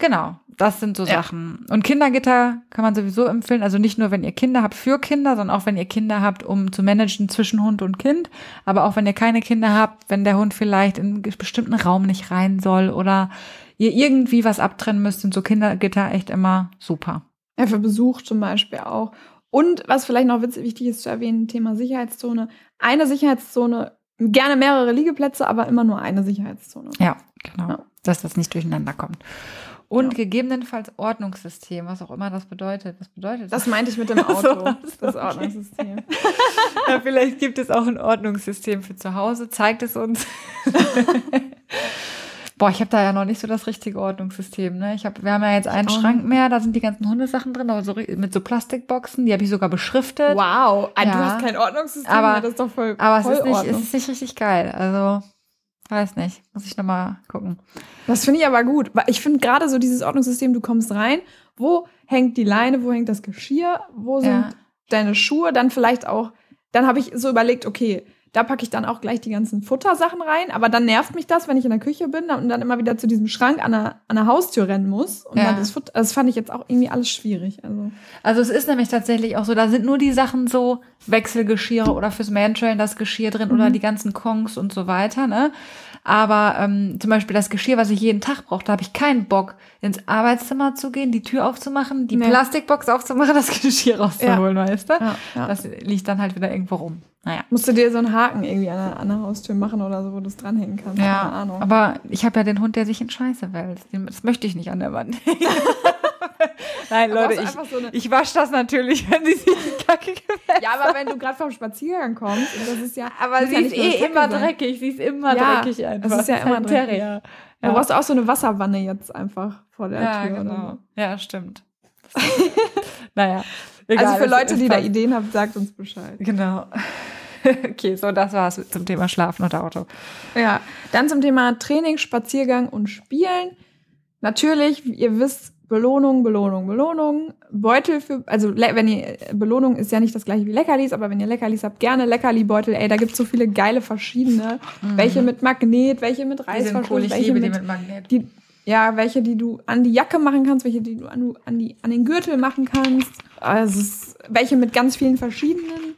Genau, das sind so ja. Sachen. Und Kindergitter kann man sowieso empfehlen. Also nicht nur, wenn ihr Kinder habt für Kinder, sondern auch, wenn ihr Kinder habt, um zu managen zwischen Hund und Kind. Aber auch, wenn ihr keine Kinder habt, wenn der Hund vielleicht in einen bestimmten Raum nicht rein soll oder ihr irgendwie was abtrennen müsst, sind so Kindergitter echt immer super. Ja, für Besuch zum Beispiel auch. Und was vielleicht noch wichtig ist zu erwähnen, Thema Sicherheitszone. Eine Sicherheitszone, gerne mehrere Liegeplätze, aber immer nur eine Sicherheitszone. Ja, genau. Ja. Dass das nicht durcheinander kommt. Und Ja. gegebenenfalls Ordnungssystem, was auch immer das bedeutet. Was bedeutet Das meinte ich mit dem Auto. so, das okay. Ordnungssystem. Ja, vielleicht gibt es auch ein Ordnungssystem für zu Hause. Zeigt es uns. Boah, ich habe da ja noch nicht so das richtige Ordnungssystem. Ne? Ich hab, wir haben ja jetzt einen auch Schrank mehr, da sind die ganzen Hundesachen drin, aber so mit so Plastikboxen, die habe ich sogar beschriftet. Wow, ah, Ja. du hast kein Ordnungssystem Aber- mehr, das ist doch voll Aber es voll ist, nicht, es ist nicht richtig geil. Also, weiß nicht. Muss ich nochmal gucken. Das finde ich aber gut. weil Ich finde gerade so dieses Ordnungssystem, du kommst rein, wo hängt die Leine, wo hängt das Geschirr, wo sind Ja. deine Schuhe, dann vielleicht auch, dann habe ich so überlegt, okay, da packe ich dann auch gleich die ganzen Futtersachen rein, aber dann nervt mich das, wenn ich in der Küche bin und dann immer wieder zu diesem Schrank an der, an der Haustür rennen muss. Und Ja. das Futter, das fand ich jetzt auch irgendwie alles schwierig. Also. Also es ist nämlich tatsächlich auch so, da sind nur die Sachen so Wechselgeschirre oder fürs Mantrain das Geschirr drin oder Mhm. die ganzen Kongs und so weiter, ne? Aber ähm, zum Beispiel das Geschirr, was ich jeden Tag brauche, da habe ich keinen Bock, ins Arbeitszimmer zu gehen, die Tür aufzumachen, die Nee. Plastikbox aufzumachen, das Geschirr rauszuholen, weißt du? Ja, ja. Das liegt dann halt wieder irgendwo rum. Naja. Musst du dir so einen Haken irgendwie an der, an der Haustür machen oder so, wo du es dranhängen kannst. Keine Ja, Ahnung. aber ich habe ja den Hund, der sich in Scheiße wälzt. Das möchte ich nicht an der Wand. Nein, Leute, ich, so ich wasche das natürlich, wenn sie sich in Kacke gewälzt. ja, aber wenn du gerade vom Spaziergang kommst, und das ist ja. Aber sie ja ist eh immer sein. dreckig. Sie ist immer Ja, dreckig einfach. es ist ja halt immer ein dreckig. Terrier. Du brauchst auch so eine Wasserwanne jetzt einfach vor der ja, Tür. genau. Oder Ja, stimmt. naja. Egal, Also für Leute, die da. Ideen haben, sagt uns Bescheid. Genau. okay, so, das war's zum Thema Schlafen und Auto. Ja, dann zum Thema Training, Spaziergang und Spielen. Natürlich, ihr wisst, Belohnung, Belohnung, Belohnung. Beutel für, also wenn ihr, Belohnung ist ja nicht das gleiche wie Leckerlis, aber wenn ihr Leckerlis habt, gerne Leckerli-Beutel. Ey, da gibt's so viele geile verschiedene. Welche mit Magnet, welche mit Mhm. Die sind Reißverschluss, cool, ich welche liebe mit, die mit Magnet. die, ja, welche, die du an die Jacke machen kannst, welche, die du an, an, die, an den Gürtel machen kannst. Also welche mit ganz vielen verschiedenen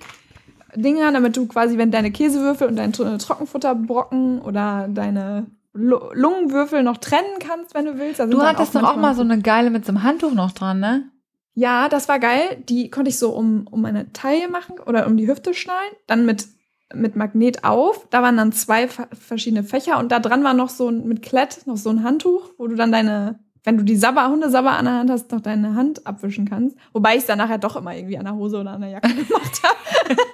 Dingern, damit du quasi, wenn deine Käsewürfel und dein Tro- Trockenfutterbrocken oder deine Lu- Lungenwürfel noch trennen kannst, wenn du willst. Da Du hattest doch auch mal so eine geile mit so einem Handtuch noch dran, ne? Ja, das war geil. Die konnte ich so um, um meine Taille machen oder um die Hüfte schnallen. Dann mit, mit Magnet auf. Da waren dann zwei verschiedene Fächer und da dran war noch so ein, mit Klett noch so ein Handtuch, wo du dann deine, wenn du die Sabber, Hundesabber an der Hand hast, noch deine Hand abwischen kannst. Wobei ich es dann nachher doch immer irgendwie an der Hose oder an der Jacke gemacht habe.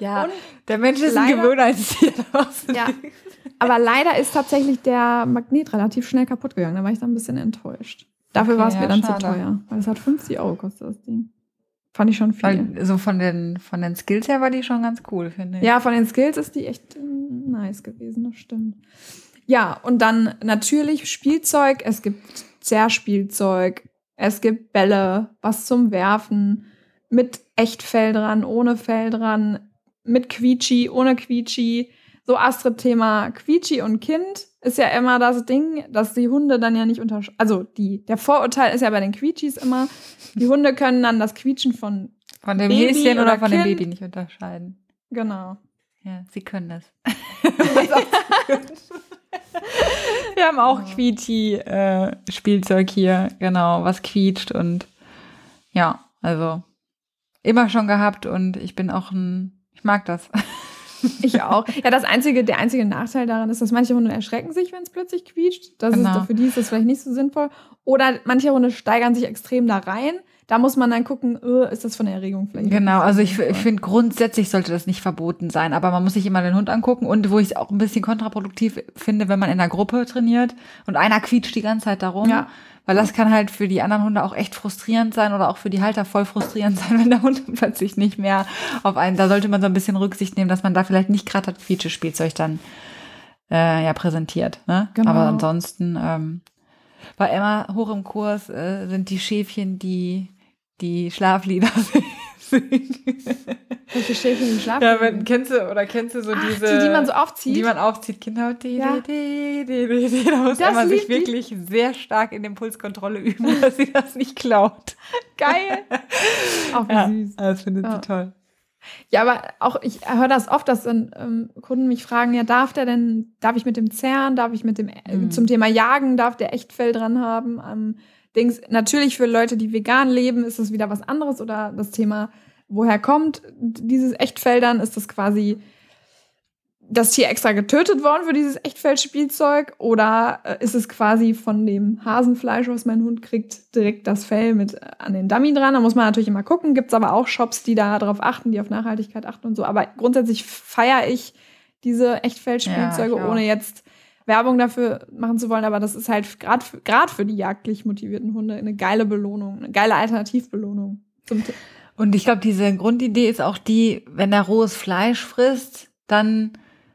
Ja. Und Der Mensch ist ein leider- Gewöhnheitstier. daraus. Ja. Aber leider ist tatsächlich der Magnet relativ schnell kaputt gegangen. Da war ich dann ein bisschen enttäuscht. Dafür Okay, war es mir ja, dann schade. zu teuer. Weil es hat 50 Euro kostet das Ding. Fand ich schon viel. Weil so von den, von den Skills her war die schon ganz cool, finde ich. Ja, von den Skills ist die echt mm, nice gewesen, das stimmt. Ja, und dann natürlich Spielzeug. Es gibt Zerrspielzeug. Es gibt Bälle, was zum Werfen. Mit Echtfell dran, ohne Fell dran. Mit Quietschi, ohne Quietschi. So Astrid-Thema Quietschi und Kind ist ja immer das Ding, dass die Hunde dann ja nicht unterscheiden. Also die, der Vorurteil ist ja bei den Quietschis immer, die Hunde können dann das Quietschen von, Von dem Baby Häschen oder oder von dem Kind. Baby nicht unterscheiden. genau. Ja, sie können das. Wir haben auch Quietschi-Spielzeug hier, genau, was quietscht und ja, also immer schon gehabt und ich bin auch ein, ich mag das. Ich auch. Ja, das einzige, der einzige Nachteil daran ist, dass manche Hunde erschrecken sich, wenn es plötzlich quietscht. Das Genau. ist, für die ist das vielleicht nicht so sinnvoll. Oder manche Hunde steigern sich extrem da rein. Da muss man dann gucken, äh, ist das von der Erregung vielleicht? Genau, also ich, ich finde grundsätzlich sollte das nicht verboten sein, aber man muss sich immer den Hund angucken und wo ich es auch ein bisschen kontraproduktiv finde, wenn man in einer Gruppe trainiert und einer quietscht die ganze Zeit darum, Ja. Weil das kann halt für die anderen Hunde auch echt frustrierend sein oder auch für die Halter voll frustrierend sein, wenn der Hund plötzlich nicht mehr auf einen, da sollte man so ein bisschen Rücksicht nehmen, dass man da vielleicht nicht gerade das Quietschespielzeug dann äh, ja präsentiert, ne? Genau. Aber ansonsten ähm, war Emma hoch im Kurs, äh, sind die Schäfchen, die die Schlaflieder singen. Welche Schäfchen die schlafen? Ja, wenn, kennst du oder kennst du so Ach, diese die, die man so aufzieht? die man aufzieht, genau die, Ja. die, die. Da muss Das Emma sich wirklich sehr stark in Impulskontrolle üben, dass sie das nicht klaut. Geil. Auch wie Ja, süß. das findet Ja. sie toll. Ja, aber auch, ich höre das oft, dass dann ähm, Kunden mich fragen, ja, darf der denn, darf ich mit dem Zern, darf ich mit dem, äh, Mhm. zum Thema Jagen, darf der Echtfell dran haben? Ähm, Dings, natürlich für Leute, die vegan leben, ist das wieder was anderes oder das Thema, woher kommt dieses Echtfell dann, ist das quasi das Tier extra getötet worden für dieses Echtfeldspielzeug oder äh, ist es quasi von dem Hasenfleisch, was mein Hund kriegt, direkt das Fell mit äh, an den Dummy dran? Da muss man natürlich immer gucken. Gibt es aber auch Shops, die da drauf achten, die auf Nachhaltigkeit achten und so. Aber grundsätzlich feiere ich diese Echtfeldspielzeuge, Ja, ohne jetzt Werbung dafür machen zu wollen. Aber das ist halt gerade gerade für die jagdlich motivierten Hunde eine geile Belohnung, eine geile Alternativbelohnung. Zum Und ich glaube, diese Grundidee ist auch die, wenn er rohes Fleisch frisst, dann,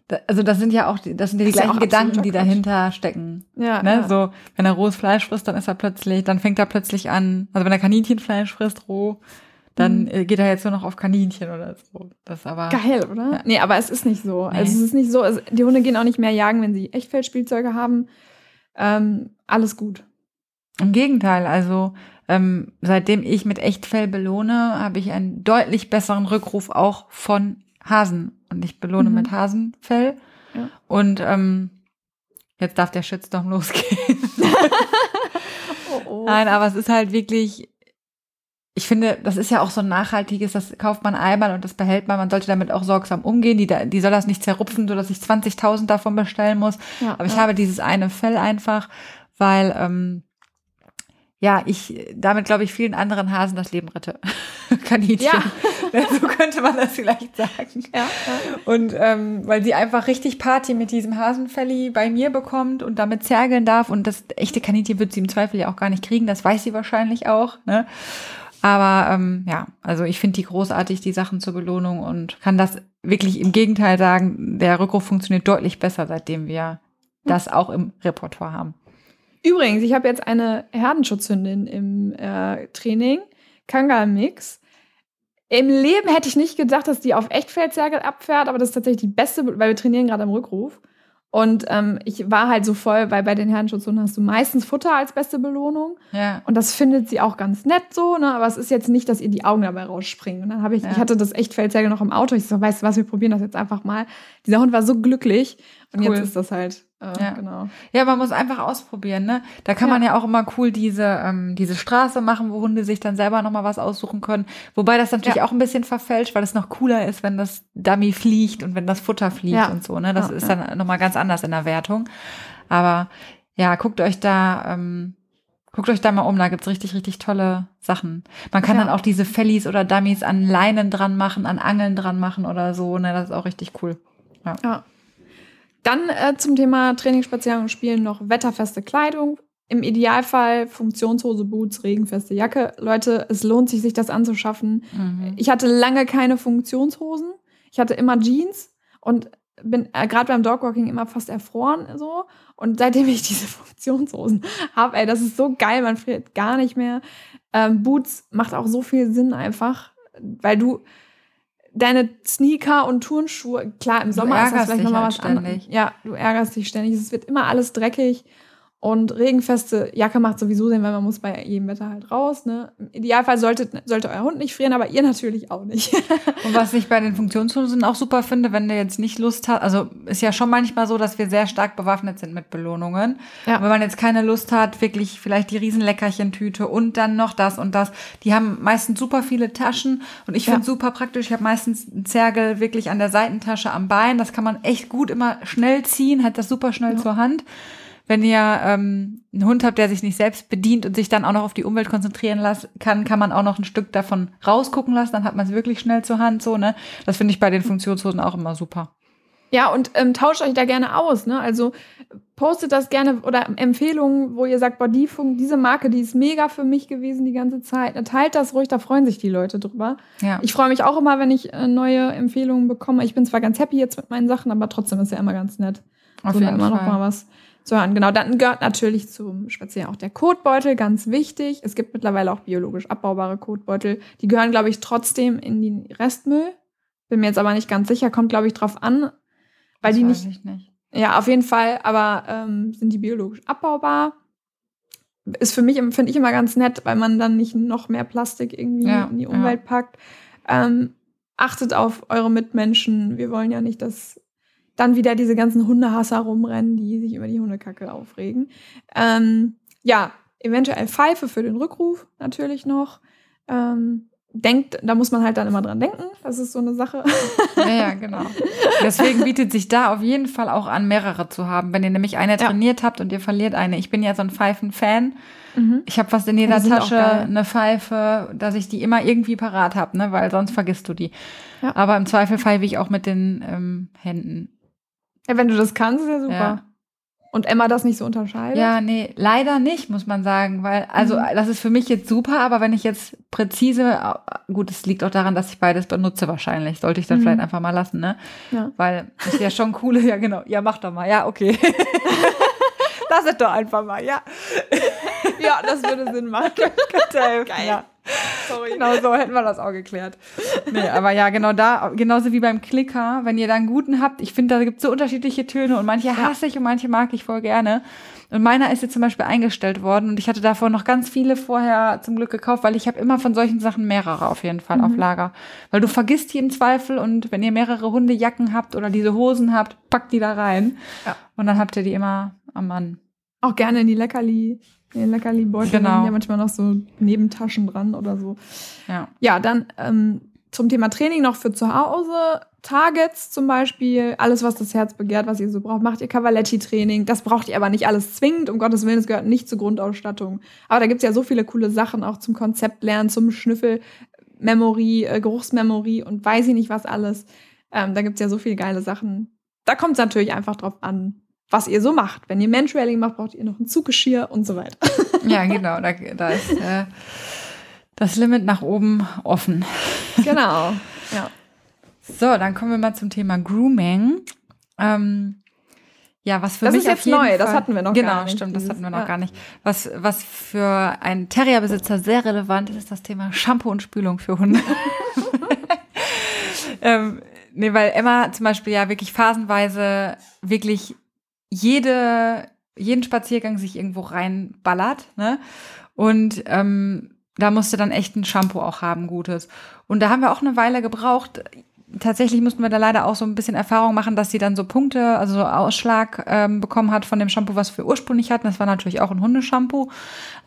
da- also das sind ja auch, die- das sind ja die Das ja gleichen Gedanken, die dahinter stecken. ja, Ne? ja. So, wenn er rohes Fleisch frisst, dann ist er plötzlich, dann fängt er plötzlich an, also wenn er Kaninchenfleisch frisst roh, dann Mhm. äh, geht er jetzt nur noch auf Kaninchen oder so. Das aber. Geil, oder? Ja. Nee, aber es ist nicht so. Nee. Also es ist nicht so. Also die Hunde gehen auch nicht mehr jagen, wenn sie Echtfeldspielzeuge haben. Ähm, alles gut. Im Gegenteil, also ähm, seitdem ich mit Echtfell belohne, habe ich einen deutlich besseren Rückruf auch von Hasen. Und ich belohne Mhm. mit Hasenfell. Ja. Und ähm, jetzt darf der Shitstorm losgehen. Oh, oh. Nein, aber es ist halt wirklich, ich finde, das ist ja auch so ein nachhaltiges, das kauft man einmal und das behält man. Man sollte damit auch sorgsam umgehen. Die, die soll das nicht zerrupfen, sodass ich 20.000 davon bestellen muss. Ja, Aber ich ja. habe dieses eine Fell einfach, weil, ähm, ja, ich damit, glaube ich, vielen anderen Hasen das Leben rette. Kaninchen. Ja. so könnte man das vielleicht sagen. Ja, ja. Und ähm, weil sie einfach richtig Party mit diesem Hasenfelli bei mir bekommt und damit zergeln darf. Und das echte Kaninchen wird sie im Zweifel ja auch gar nicht kriegen. Das weiß sie wahrscheinlich auch. Ne? Aber ähm, ja, also ich finde die großartig, die Sachen zur Belohnung und kann das wirklich im Gegenteil sagen, der Rückruf funktioniert deutlich besser, seitdem wir das auch im Repertoire haben. Übrigens, ich habe jetzt eine Herdenschutzhündin im äh, Training, Kangal Mix. Im Leben hätte ich nicht gedacht, dass die auf Echtfeldzergel abfährt, aber das ist tatsächlich die beste, Be- weil wir trainieren gerade am Rückruf. Und ähm, ich war halt so voll, weil bei den Herdenschutzhunden hast du meistens Futter als beste Belohnung. Ja. Und das findet sie auch ganz nett so, ne? Aber es ist jetzt nicht, dass ihr die Augen dabei rausspringen. Und dann habe ich, Ja. ich hatte das Echtfeldzergel noch im Auto. Ich so, weißt du was, wir probieren das jetzt einfach mal. Dieser Hund war so glücklich. Und Cool. jetzt ist das halt, äh, Ja. genau. Ja, man muss einfach ausprobieren, ne? Da kann Ja. man ja auch immer cool diese, ähm, diese Straße machen, wo Hunde sich dann selber nochmal was aussuchen können. Wobei das natürlich Ja. auch ein bisschen verfälscht, weil es noch cooler ist, wenn das Dummy fliegt und wenn das Futter fliegt Ja. und so, ne? Das Ja, ist ja. dann nochmal ganz anders in der Wertung. Aber ja, guckt euch da, ähm, guckt euch da mal um, da gibt's richtig, richtig tolle Sachen. Man kann Ja. dann auch diese Fellies oder Dummies an Leinen dran machen, an Angeln dran machen oder so, ne? Das ist auch richtig cool. Ja. Dann äh, zum Thema Training, Spaziergang und Spielen noch wetterfeste Kleidung. Im Idealfall Funktionshose, Boots, regenfeste Jacke. Leute, es lohnt sich, sich das anzuschaffen. Mhm. Ich hatte lange keine Funktionshosen. Ich hatte immer Jeans und bin äh, gerade beim Dogwalking immer fast erfroren so. Und seitdem ich diese Funktionshosen habe, ey, das ist so geil, man friert gar nicht mehr. Ähm, Boots macht auch so viel Sinn einfach, weil du deine Sneaker und Turnschuhe, klar, im Sommer ist das vielleicht nochmal halt was anderes. ständig. Ja, du ärgerst dich ständig. Es wird immer alles dreckig. Und regenfeste Jacke macht sowieso Sinn, weil man muss bei jedem Wetter halt raus. Ne? Im Idealfall sollte, sollte euer Hund nicht frieren, aber ihr natürlich auch nicht. Und was ich bei den Funktionshosen auch super finde, wenn du jetzt nicht Lust hast, also ist ja schon manchmal so, dass wir sehr stark bewaffnet sind mit Belohnungen. Ja. Und wenn man jetzt keine Lust hat, wirklich vielleicht die Riesenleckerchentüte und dann noch das und das, die haben meistens super viele Taschen und ich finde Ja. super praktisch. Ich habe meistens einen Zergel wirklich an der Seitentasche am Bein. Das kann man echt gut immer schnell ziehen, hat das super schnell Ja. zur Hand. Wenn ihr ähm, einen Hund habt, der sich nicht selbst bedient und sich dann auch noch auf die Umwelt konzentrieren lassen kann, kann man auch noch ein Stück davon rausgucken lassen. Dann hat man es wirklich schnell zur Hand. So, ne? Das finde ich bei den Funktionshosen auch immer super. Ja, und ähm, tauscht euch da gerne aus. Ne? Also postet das gerne oder Empfehlungen, wo ihr sagt, boah, die Funk, diese Marke, die ist mega für mich gewesen die ganze Zeit. Teilt das ruhig, da freuen sich die Leute drüber. Ja. Ich freue mich auch immer, wenn ich äh, neue Empfehlungen bekomme. Ich bin zwar ganz happy jetzt mit meinen Sachen, aber trotzdem ist ja immer ganz nett. Auf so da jeden immer noch Fall. mal was zu hören. Genau, dann gehört natürlich zum Spaziergang auch der Kotbeutel, ganz wichtig. Es gibt mittlerweile auch biologisch abbaubare Kotbeutel. Die gehören, glaube ich, trotzdem in den Restmüll. Bin mir jetzt aber nicht ganz sicher, kommt, glaube ich, drauf an. Weil Das die weiß nicht, ich nicht. ja, auf jeden Fall, aber ähm, sind die biologisch abbaubar? Ist für mich, finde ich immer ganz nett, weil man dann nicht noch mehr Plastik irgendwie Ja, in die ja. Umwelt packt. Ähm, achtet auf eure Mitmenschen. Wir wollen ja nicht, dass dann wieder diese ganzen Hundehasser rumrennen, die sich über die Hundekacke aufregen. Ähm, ja, eventuell Pfeife für den Rückruf natürlich noch. Ähm, denkt, da muss man halt dann immer dran denken. Das ist so eine Sache. Ja, ja, genau. Deswegen bietet sich da auf jeden Fall auch an, mehrere zu haben. Wenn ihr nämlich eine Ja. trainiert habt und ihr verliert eine. Ich bin ja so ein Pfeifen-Fan. Mhm. Ich habe fast in jeder Ja, Tasche eine Pfeife, dass ich die immer irgendwie parat habe, ne? weil sonst vergisst du die. Ja. Aber im Zweifel pfeife ich auch mit den ähm, Händen. Ja, wenn du das kannst, ist ja super. Ja. Und Emma das nicht so unterscheidet. Ja, nee, leider nicht, muss man sagen, weil, also, Mhm. das ist für mich jetzt super, aber wenn ich jetzt präzise, gut, es liegt auch daran, dass ich beides benutze wahrscheinlich, sollte ich dann Mhm. vielleicht einfach mal lassen, ne? Ja. Weil ist ja schon coole, ja, genau, ja, mach doch mal, ja, okay. Lass es doch einfach mal, ja. ja, das würde Sinn machen. Geil. Ja. Sorry. Genau so hätten wir das auch geklärt. Nee, aber ja, genau da, genauso wie beim Klicker, wenn ihr da einen guten habt, ich finde, da gibt es so unterschiedliche Töne und manche hasse ich und manche mag ich voll gerne. Und meiner ist jetzt zum Beispiel eingestellt worden und ich hatte davon noch ganz viele vorher zum Glück gekauft, weil ich habe immer von solchen Sachen mehrere auf jeden Fall auf Lager. Weil du vergisst die im Zweifel und wenn ihr mehrere Hundejacken habt oder diese Hosen habt, packt die da rein. Ja. Und dann habt ihr die immer am Mann. Auch gerne in die Leckerli, den Leckerli-Beutel. Genau. Ja manchmal noch so Nebentaschen dran oder so. Ja. Ja, dann ähm, zum Thema Training noch für zu Hause. Targets zum Beispiel, alles, was das Herz begehrt, was ihr so braucht. Macht ihr Cavaletti-Training. Das braucht ihr aber nicht alles zwingend. Um Gottes Willen, es gehört nicht zur Grundausstattung. Aber da gibt's ja so viele coole Sachen, auch zum Konzeptlernen, zum Schnüffel, Memory, äh, Geruchsmemory und weiß ich nicht was alles. Ähm, da gibt's ja so viele geile Sachen. Da kommt es natürlich einfach drauf an, was ihr so macht. Wenn ihr Menstrualing macht, braucht ihr noch ein Zuggeschirr und so weiter. Ja, genau, da, da ist äh, das Limit nach oben offen. genau. Ja. So, dann kommen wir mal zum Thema Grooming. Ähm, ja, was für Das mich ist jetzt neu, Fall, das hatten wir noch genau, gar nicht, stimmt, das hatten wir noch ja. gar nicht. Was, was für einen Terrierbesitzer sehr relevant ist, ist das Thema Shampoo und Spülung für Hunde. ähm, nee, weil Emma zum Beispiel ja wirklich phasenweise wirklich jede, jeden Spaziergang sich irgendwo reinballert, ne? Und ähm, da musste dann echt ein Shampoo auch haben, gutes. Und da haben wir auch eine Weile gebraucht. Tatsächlich mussten wir da leider auch so ein bisschen Erfahrung machen, dass sie dann so Punkte, also so Ausschlag ähm, bekommen hat von dem Shampoo, was wir ursprünglich hatten. Das war natürlich auch ein Hundeshampoo.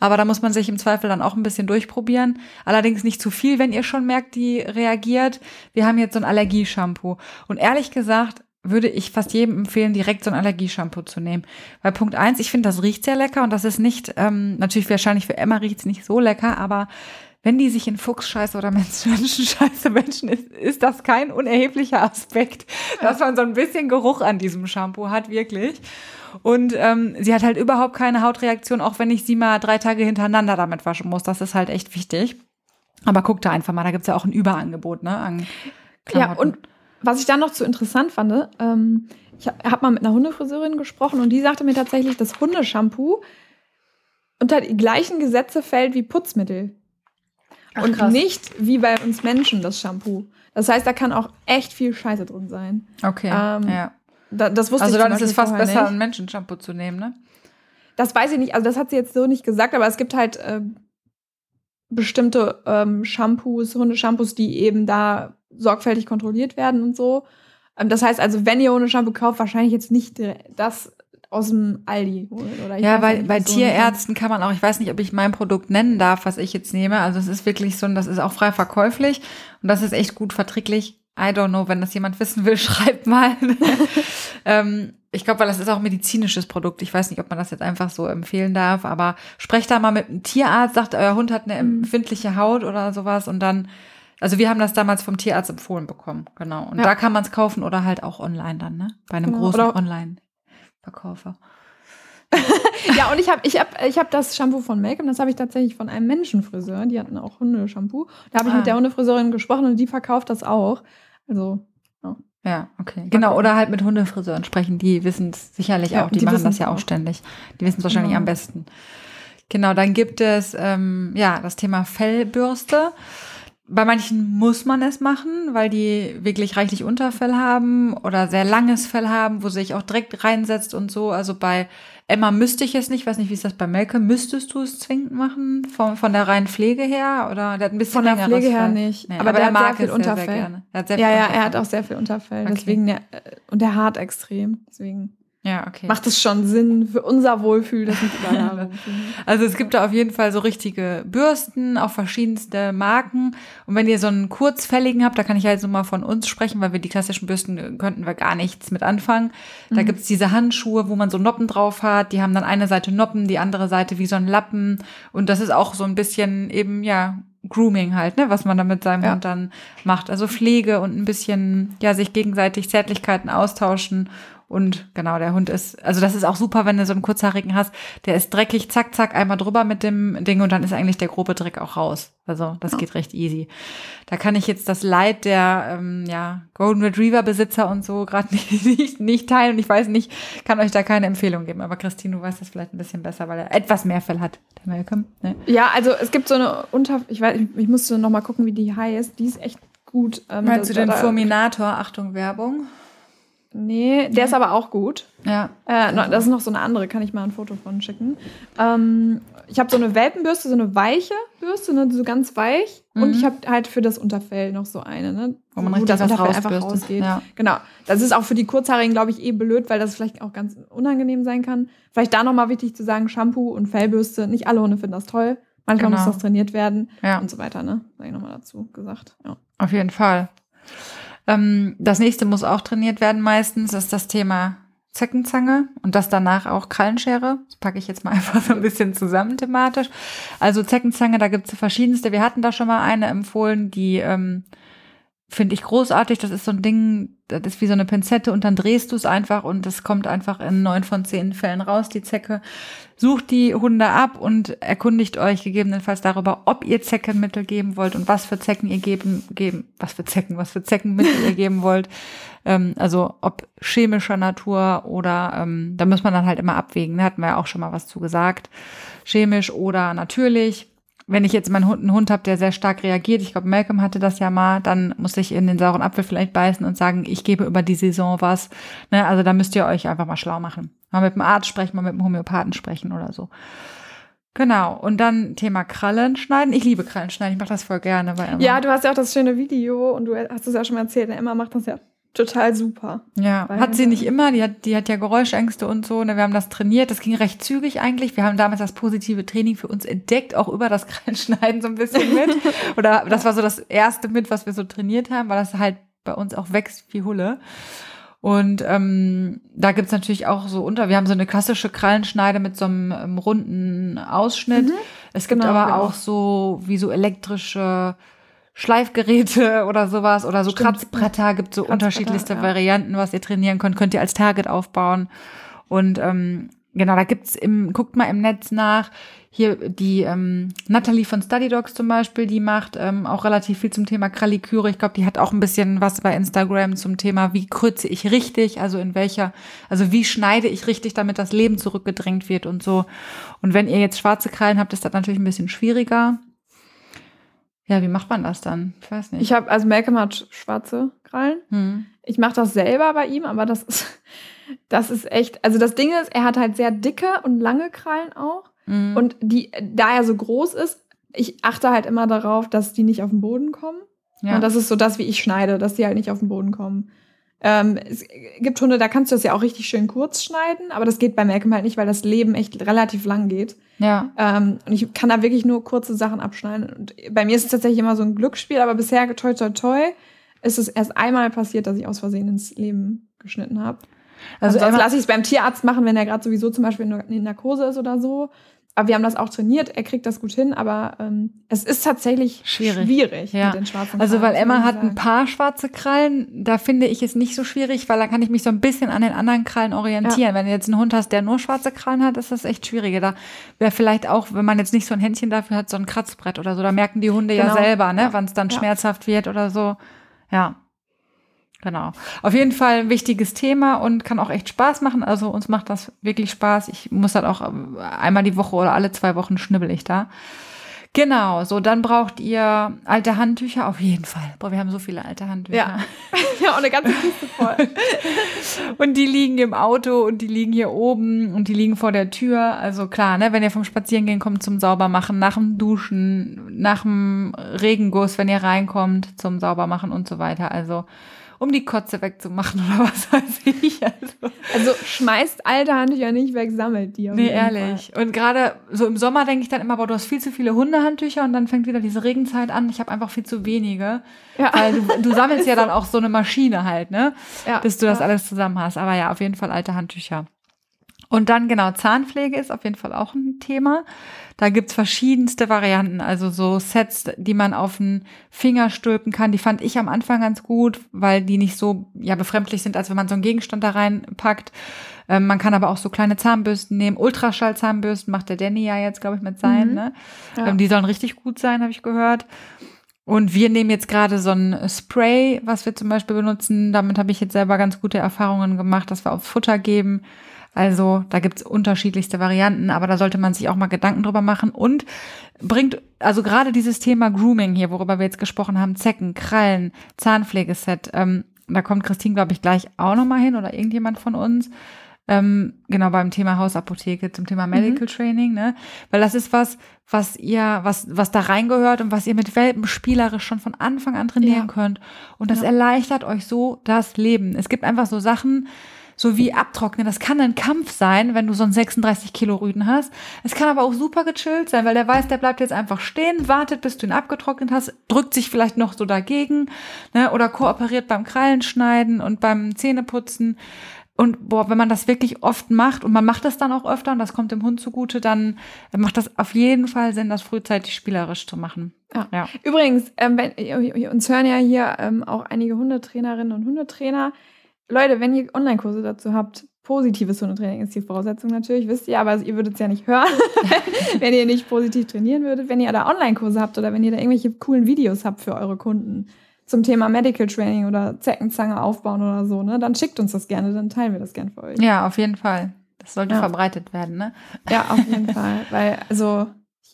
Aber da muss man sich im Zweifel dann auch ein bisschen durchprobieren. Allerdings nicht zu viel, wenn ihr schon merkt, die reagiert. Wir haben jetzt so ein Allergieshampoo. Und ehrlich gesagt, würde ich fast jedem empfehlen, direkt so ein Allergieshampoo zu nehmen. Weil Punkt eins, ich finde, das riecht sehr lecker und das ist nicht, ähm, natürlich wahrscheinlich für Emma riecht's nicht so lecker, aber wenn die sich in Fuchsscheiße oder Menschenscheiße wünschen, ist, ist das kein unerheblicher Aspekt, dass man so ein bisschen Geruch an diesem Shampoo hat, wirklich. Und ähm, sie hat halt überhaupt keine Hautreaktion, auch wenn ich sie mal drei Tage hintereinander damit waschen muss. Das ist halt echt wichtig. Aber guck da einfach mal, da gibt's ja auch ein Überangebot, ne? An Ja, Klamotten. und was ich dann noch zu interessant fand, ähm, ich habe mal mit einer Hundefriseurin gesprochen und die sagte mir tatsächlich, dass Hundeshampoo unter die gleichen Gesetze fällt wie Putzmittel. Ach, und krass. nicht wie bei uns Menschen das Shampoo. Das heißt, da kann auch echt viel Scheiße drin sein. Okay, ähm, ja. Da, das wusste Also ich dann ist es fast besser, nicht. ein Menschenshampoo zu nehmen, ne? Das weiß ich nicht, also das hat sie jetzt so nicht gesagt, aber es gibt halt ähm, bestimmte ähm, Shampoos, Hundeshampoos, die eben da sorgfältig kontrolliert werden und so. Ähm, das heißt also, wenn ihr Hundeshampoo kauft, wahrscheinlich jetzt nicht das aus dem Aldi holen. Oder Ja, bei, bei so Tierärzten kann man auch, ich weiß nicht, ob ich mein Produkt nennen darf, was ich jetzt nehme. Also es ist wirklich so, das ist auch frei verkäuflich und das ist echt gut verträglich. I don't know, wenn das jemand wissen will, schreibt mal. ähm, ich glaube, weil das ist auch ein medizinisches Produkt. Ich weiß nicht, ob man das jetzt einfach so empfehlen darf, aber sprecht da mal mit einem Tierarzt, sagt, euer Hund hat eine Mhm. empfindliche Haut oder sowas und dann, also wir haben das damals vom Tierarzt empfohlen bekommen, genau. Und Ja. da kann man es kaufen oder halt auch online dann, ne? Bei einem Genau, großen Online-Verkäufer. Ja, und ich habe ich hab, ich hab das Shampoo von Malcolm, das habe ich tatsächlich von einem Menschenfriseur. Die hatten auch Hundeshampoo. Da habe ich Ah. mit der Hundefriseurin gesprochen und die verkauft das auch. Also, Ja, okay. Genau, oder halt mit Hundefriseuren sprechen, die wissen es sicherlich Ja, auch, die, die machen das ja auch auch. ständig. Die wissen es wahrscheinlich Genau. am besten. Genau, dann gibt es ähm, ja das Thema Fellbürste. Bei manchen muss man es machen, weil die wirklich reichlich Unterfell haben oder sehr langes Fell haben, wo sich auch direkt reinsetzt und so. Also bei Emma müsste ich es nicht, weiß nicht, wie ist das bei Melke? Müsstest du es zwingend machen? Von, von der reinen Pflege her? Oder der hat ein bisschen Von der Pflege her Fell? nicht. Nee, aber, der, hat sehr viel Unterfell. gerne. Er hat sehr Ja, viel ja, Unterfell. er hat auch sehr viel Unterfell. Okay. Deswegen der, und der hart extrem. Deswegen. Ja, okay. macht es schon Sinn für unser Wohlfühl, dass Haare rumfliegen. Also es gibt da auf jeden Fall so richtige Bürsten, auch verschiedenste Marken. Und wenn ihr so einen kurzfälligen habt, da kann ich halt so mal von uns sprechen, weil wir die klassischen Bürsten äh, könnten wir gar nichts mit anfangen. Da gibt's diese Handschuhe, wo man so Noppen drauf hat. Die haben dann eine Seite Noppen, die andere Seite wie so ein Lappen. Und das ist auch so ein bisschen eben, ja, Grooming halt, ne, was man da mit seinem Ja. Hund dann macht. Also Pflege und ein bisschen, ja, sich gegenseitig Zärtlichkeiten austauschen. Und genau, der Hund ist, also das ist auch super, wenn du so einen kurzhaarigen hast, der ist dreckig, zack, zack, einmal drüber mit dem Ding und dann ist eigentlich der grobe Dreck auch raus. Also das geht recht easy. Da kann ich jetzt das Leid der ähm, ja, Golden Retriever Besitzer und so gerade nicht, nicht, nicht teilen und ich weiß nicht, kann euch da keine Empfehlung geben. Aber Christine, du weißt das vielleicht ein bisschen besser, weil er etwas mehr Fell hat. Der Malcolm. Ne? Ja, also es gibt so eine Unter... Ich weiß, ich, ich musste noch mal gucken, wie die heißt. Die ist echt gut. Ähm, Meinst du den da- Fulminator? Achtung, Werbung. Nee, der ist aber auch gut. Ja. Äh, das ist noch so eine andere, kann ich mal ein Foto von schicken. Ähm, ich habe so eine Welpenbürste, so eine weiche Bürste, ne, so ganz weich. Und Mhm. ich habe halt für das Unterfell noch so eine, ne, Wo man richtig das Unterfell einfach rausgeht. Ja. Genau. Das ist auch für die Kurzhaarigen, glaube ich, eh blöd, weil das vielleicht auch ganz unangenehm sein kann. Vielleicht da nochmal wichtig zu sagen, Shampoo und Fellbürste, nicht alle Hunde finden das toll. Manchmal Genau. muss das trainiert werden Ja. und so weiter, ne? Sag ich nochmal dazu gesagt. Ja. Auf jeden Fall. Ähm, das nächste muss auch trainiert werden meistens, ist das Thema Zeckenzange und das danach auch Krallenschere. Das packe ich jetzt mal einfach so ein bisschen zusammen thematisch. Also Zeckenzange, da gibt es verschiedenste. Wir hatten da schon mal eine empfohlen, die ähm, finde ich großartig. Das ist so ein Ding, das ist wie so eine Pinzette und dann drehst du es einfach und es kommt einfach in neun von zehn Fällen raus, die Zecke. Sucht die Hunde ab und erkundigt euch gegebenenfalls darüber, ob ihr Zeckenmittel geben wollt und was für Zecken ihr geben, geben, was für Zecken, was für Zeckenmittel ihr geben wollt. Ähm, also ob chemischer Natur oder ähm, da muss man dann halt immer abwägen. Da hatten wir ja auch schon mal was zu gesagt. Chemisch oder natürlich wenn ich jetzt meinen Hund, einen Hund habe, der sehr stark reagiert, ich glaube, Malcolm hatte das ja mal, dann muss ich in den sauren Apfel vielleicht beißen und sagen, ich gebe über die Saison was. Ne, also da müsst ihr euch einfach mal schlau machen. Mal mit dem Arzt sprechen, mal mit dem Homöopathen sprechen oder so. Genau. Und dann Thema Krallen schneiden. Ich liebe Krallen schneiden. Ich mache das voll gerne bei Emma. ja, du hast ja auch das schöne Video und du hast es ja schon mal erzählt. Emma macht das ja total super. Ja, hat sie nicht immer, die hat, die hat ja Geräuschängste und so. Ne? Wir haben das trainiert, das ging recht zügig eigentlich. Wir haben damals das positive Training für uns entdeckt, auch über das Krallenschneiden so ein bisschen mit. Oder das war so das erste mit, was wir so trainiert haben, weil das halt bei uns auch wächst wie Hulle. Und ähm, da gibt's natürlich auch so unter, wir haben so eine klassische Krallenschneide mit so einem ähm, runden Ausschnitt. Es gibt Genau, aber wir auch auch. so wie so elektrische Schleifgeräte oder sowas oder so Stimmt. Kratzbretter, gibt so Kratzbretter, unterschiedlichste ja. Varianten, was ihr trainieren könnt, könnt ihr als Target aufbauen. Und ähm, genau, da gibt's im, guckt mal im Netz nach. Hier die ähm, Natalie von Study Dogs zum Beispiel, die macht ähm, auch relativ viel zum Thema Kraliküre. Ich glaube, die hat auch ein bisschen was bei Instagram zum Thema, wie kürze ich richtig, also in welcher, also wie schneide ich richtig, damit das Leben zurückgedrängt wird und so. Und wenn ihr jetzt schwarze Krallen habt, ist das natürlich ein bisschen schwieriger. Ja, wie macht man das dann? Ich weiß nicht. Ich habe, also Malcolm hat schwarze Krallen. hm. Ich mache das selber bei ihm, aber das ist, das ist echt, also das Ding ist, er hat halt sehr dicke und lange Krallen auch. Hm. Und die, da er so groß ist, ich achte halt immer darauf, dass die nicht auf den Boden kommen. ja. Und das ist so das, wie ich schneide, dass die halt nicht auf den Boden kommen. Ähm, es gibt Hunde, da kannst du das ja auch richtig schön kurz schneiden, aber das geht bei Malcolm halt nicht, weil das Leben echt relativ lang geht. ja. Ähm, und ich kann da wirklich nur kurze Sachen abschneiden. Und bei mir ist es tatsächlich immer so ein Glücksspiel, aber bisher, toi, toi, toi, ist es erst einmal passiert, dass ich aus Versehen ins Leben geschnitten habe. Also Also lasse ich es beim Tierarzt machen, wenn er gerade sowieso zum Beispiel in in Narkose ist oder so. Aber wir haben das auch trainiert, er kriegt das gut hin, aber ähm, es ist tatsächlich Schwierig. schwierig, Ja. mit den schwarzen Also, weil Krallen, Emma muss ich hat ein paar schwarze Krallen, da finde ich es nicht so schwierig, weil da kann ich mich so ein bisschen an den anderen Krallen orientieren. Wenn du jetzt einen Hund hast, der nur schwarze Krallen hat, ist das echt schwieriger. Da wäre vielleicht auch, wenn man jetzt nicht so ein Händchen dafür hat, so ein Kratzbrett oder so, da merken die Hunde ja Genau. selber, ne, Ja. wann es dann Ja. schmerzhaft wird oder so. Ja. Genau. Auf jeden Fall ein wichtiges Thema und kann auch echt Spaß machen. Also uns macht das wirklich Spaß. Ich muss halt auch ähm, einmal die Woche oder alle zwei Wochen schnibbel ich da. Genau, so dann braucht ihr alte Handtücher auf jeden Fall. Boah, wir haben so viele alte Handtücher. Ja. ja, und eine ganze Kiste voll. Und die liegen im Auto und die liegen hier oben und die liegen vor der Tür. Also klar, ne, wenn ihr vom Spazierengehen kommt zum Saubermachen, nach dem Duschen, nach dem Regenguss, wenn ihr reinkommt zum Saubermachen und so weiter. Also um die Kotze wegzumachen oder was weiß ich. Also, Also schmeißt alte Handtücher nicht weg, sammelt die. nee, ehrlich. Und gerade so im Sommer denke ich dann immer, boah, du hast viel zu viele Hundehandtücher und dann fängt wieder diese Regenzeit an. Ich habe einfach viel zu wenige. Fall. Ja. Weil du, du sammelst ja dann auch so eine Maschine halt, ne? ja. bis du das ja. alles zusammen hast. Aber ja, auf jeden Fall alte Handtücher. Und dann genau, Zahnpflege ist auf jeden Fall auch ein Thema. Da gibt's verschiedenste Varianten, also so Sets, die man auf den Finger stülpen kann. Die fand ich am Anfang ganz gut, weil die nicht so ja befremdlich sind, als wenn man so einen Gegenstand da reinpackt. Ähm, man kann aber auch so kleine Zahnbürsten nehmen. Ultraschallzahnbürsten macht der Danny ja jetzt, glaube ich, mit seinen. Mhm. Ne? Ja. Ähm, die sollen richtig gut sein, habe ich gehört. Und wir nehmen jetzt gerade so ein Spray, was wir zum Beispiel benutzen. Damit habe ich jetzt selber ganz gute Erfahrungen gemacht, dass wir aufs Futter geben. Also da gibt's unterschiedlichste Varianten, aber da sollte man sich auch mal Gedanken drüber machen und bringt, also gerade dieses Thema Grooming hier, worüber wir jetzt gesprochen haben, Zecken, Krallen, Zahnpflegeset, ähm, da kommt Christine, glaube ich, gleich auch nochmal hin oder irgendjemand von uns. Ähm, genau beim Thema Hausapotheke, zum Thema Medical Training, ne? Weil das ist was, was ihr, was, was da reingehört und was ihr mit Welpen spielerisch schon von Anfang an trainieren Ja. könnt. Und das Ja. erleichtert euch so das Leben. Es gibt einfach so Sachen, so wie abtrocknen. Das kann ein Kampf sein, wenn du so einen 36 Kilo Rüden hast. Es kann aber auch super gechillt sein, weil der weiß, der bleibt jetzt einfach stehen, wartet, bis du ihn abgetrocknet hast, drückt sich vielleicht noch so dagegen, ne, oder kooperiert beim Krallenschneiden und beim Zähneputzen. Und boah, wenn man das wirklich oft macht und man macht das dann auch öfter und das kommt dem Hund zugute, dann macht das auf jeden Fall Sinn, das frühzeitig spielerisch zu machen. Ja. ja. Übrigens, ähm, wenn, uns hören ja hier ähm, auch einige Hundetrainerinnen und Hundetrainer. Leute, wenn ihr Online-Kurse dazu habt, positives Hundetraining ist die Voraussetzung natürlich, wisst ihr, aber ihr würdet es ja nicht hören, wenn ihr nicht positiv trainieren würdet. Wenn ihr da Online-Kurse habt oder wenn ihr da irgendwelche coolen Videos habt für eure Kunden zum Thema Medical Training oder Zeckenzange aufbauen oder so, ne, dann schickt uns das gerne, dann teilen wir das gerne für euch. Ja, auf jeden Fall. Das sollte Ja. verbreitet werden, ne? Ja, auf jeden Fall. Weil, also,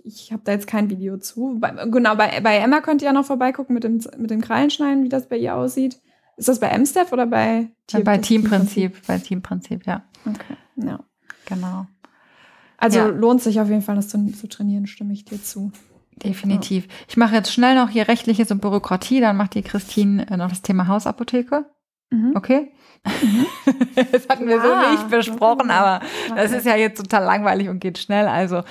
ich, habe da jetzt kein Video zu. Bei, genau, bei, bei Emma könnt ihr ja noch vorbeigucken mit dem, mit dem Krallenschneiden, wie das bei ihr aussieht. Ist das bei MSTEF oder bei bei Teamprinzip, bei Teamprinzip, ja. Okay, ja. Genau. Also Ja. lohnt sich auf jeden Fall, das zu, zu trainieren, stimme ich dir zu. Definitiv. Ich mache jetzt schnell noch hier rechtliches und Bürokratie, dann macht die Christine äh, noch das Thema Hausapotheke. Mhm. Okay? das hatten wir Ja, so nicht besprochen, aber das ist ja jetzt total langweilig und geht schnell. Also,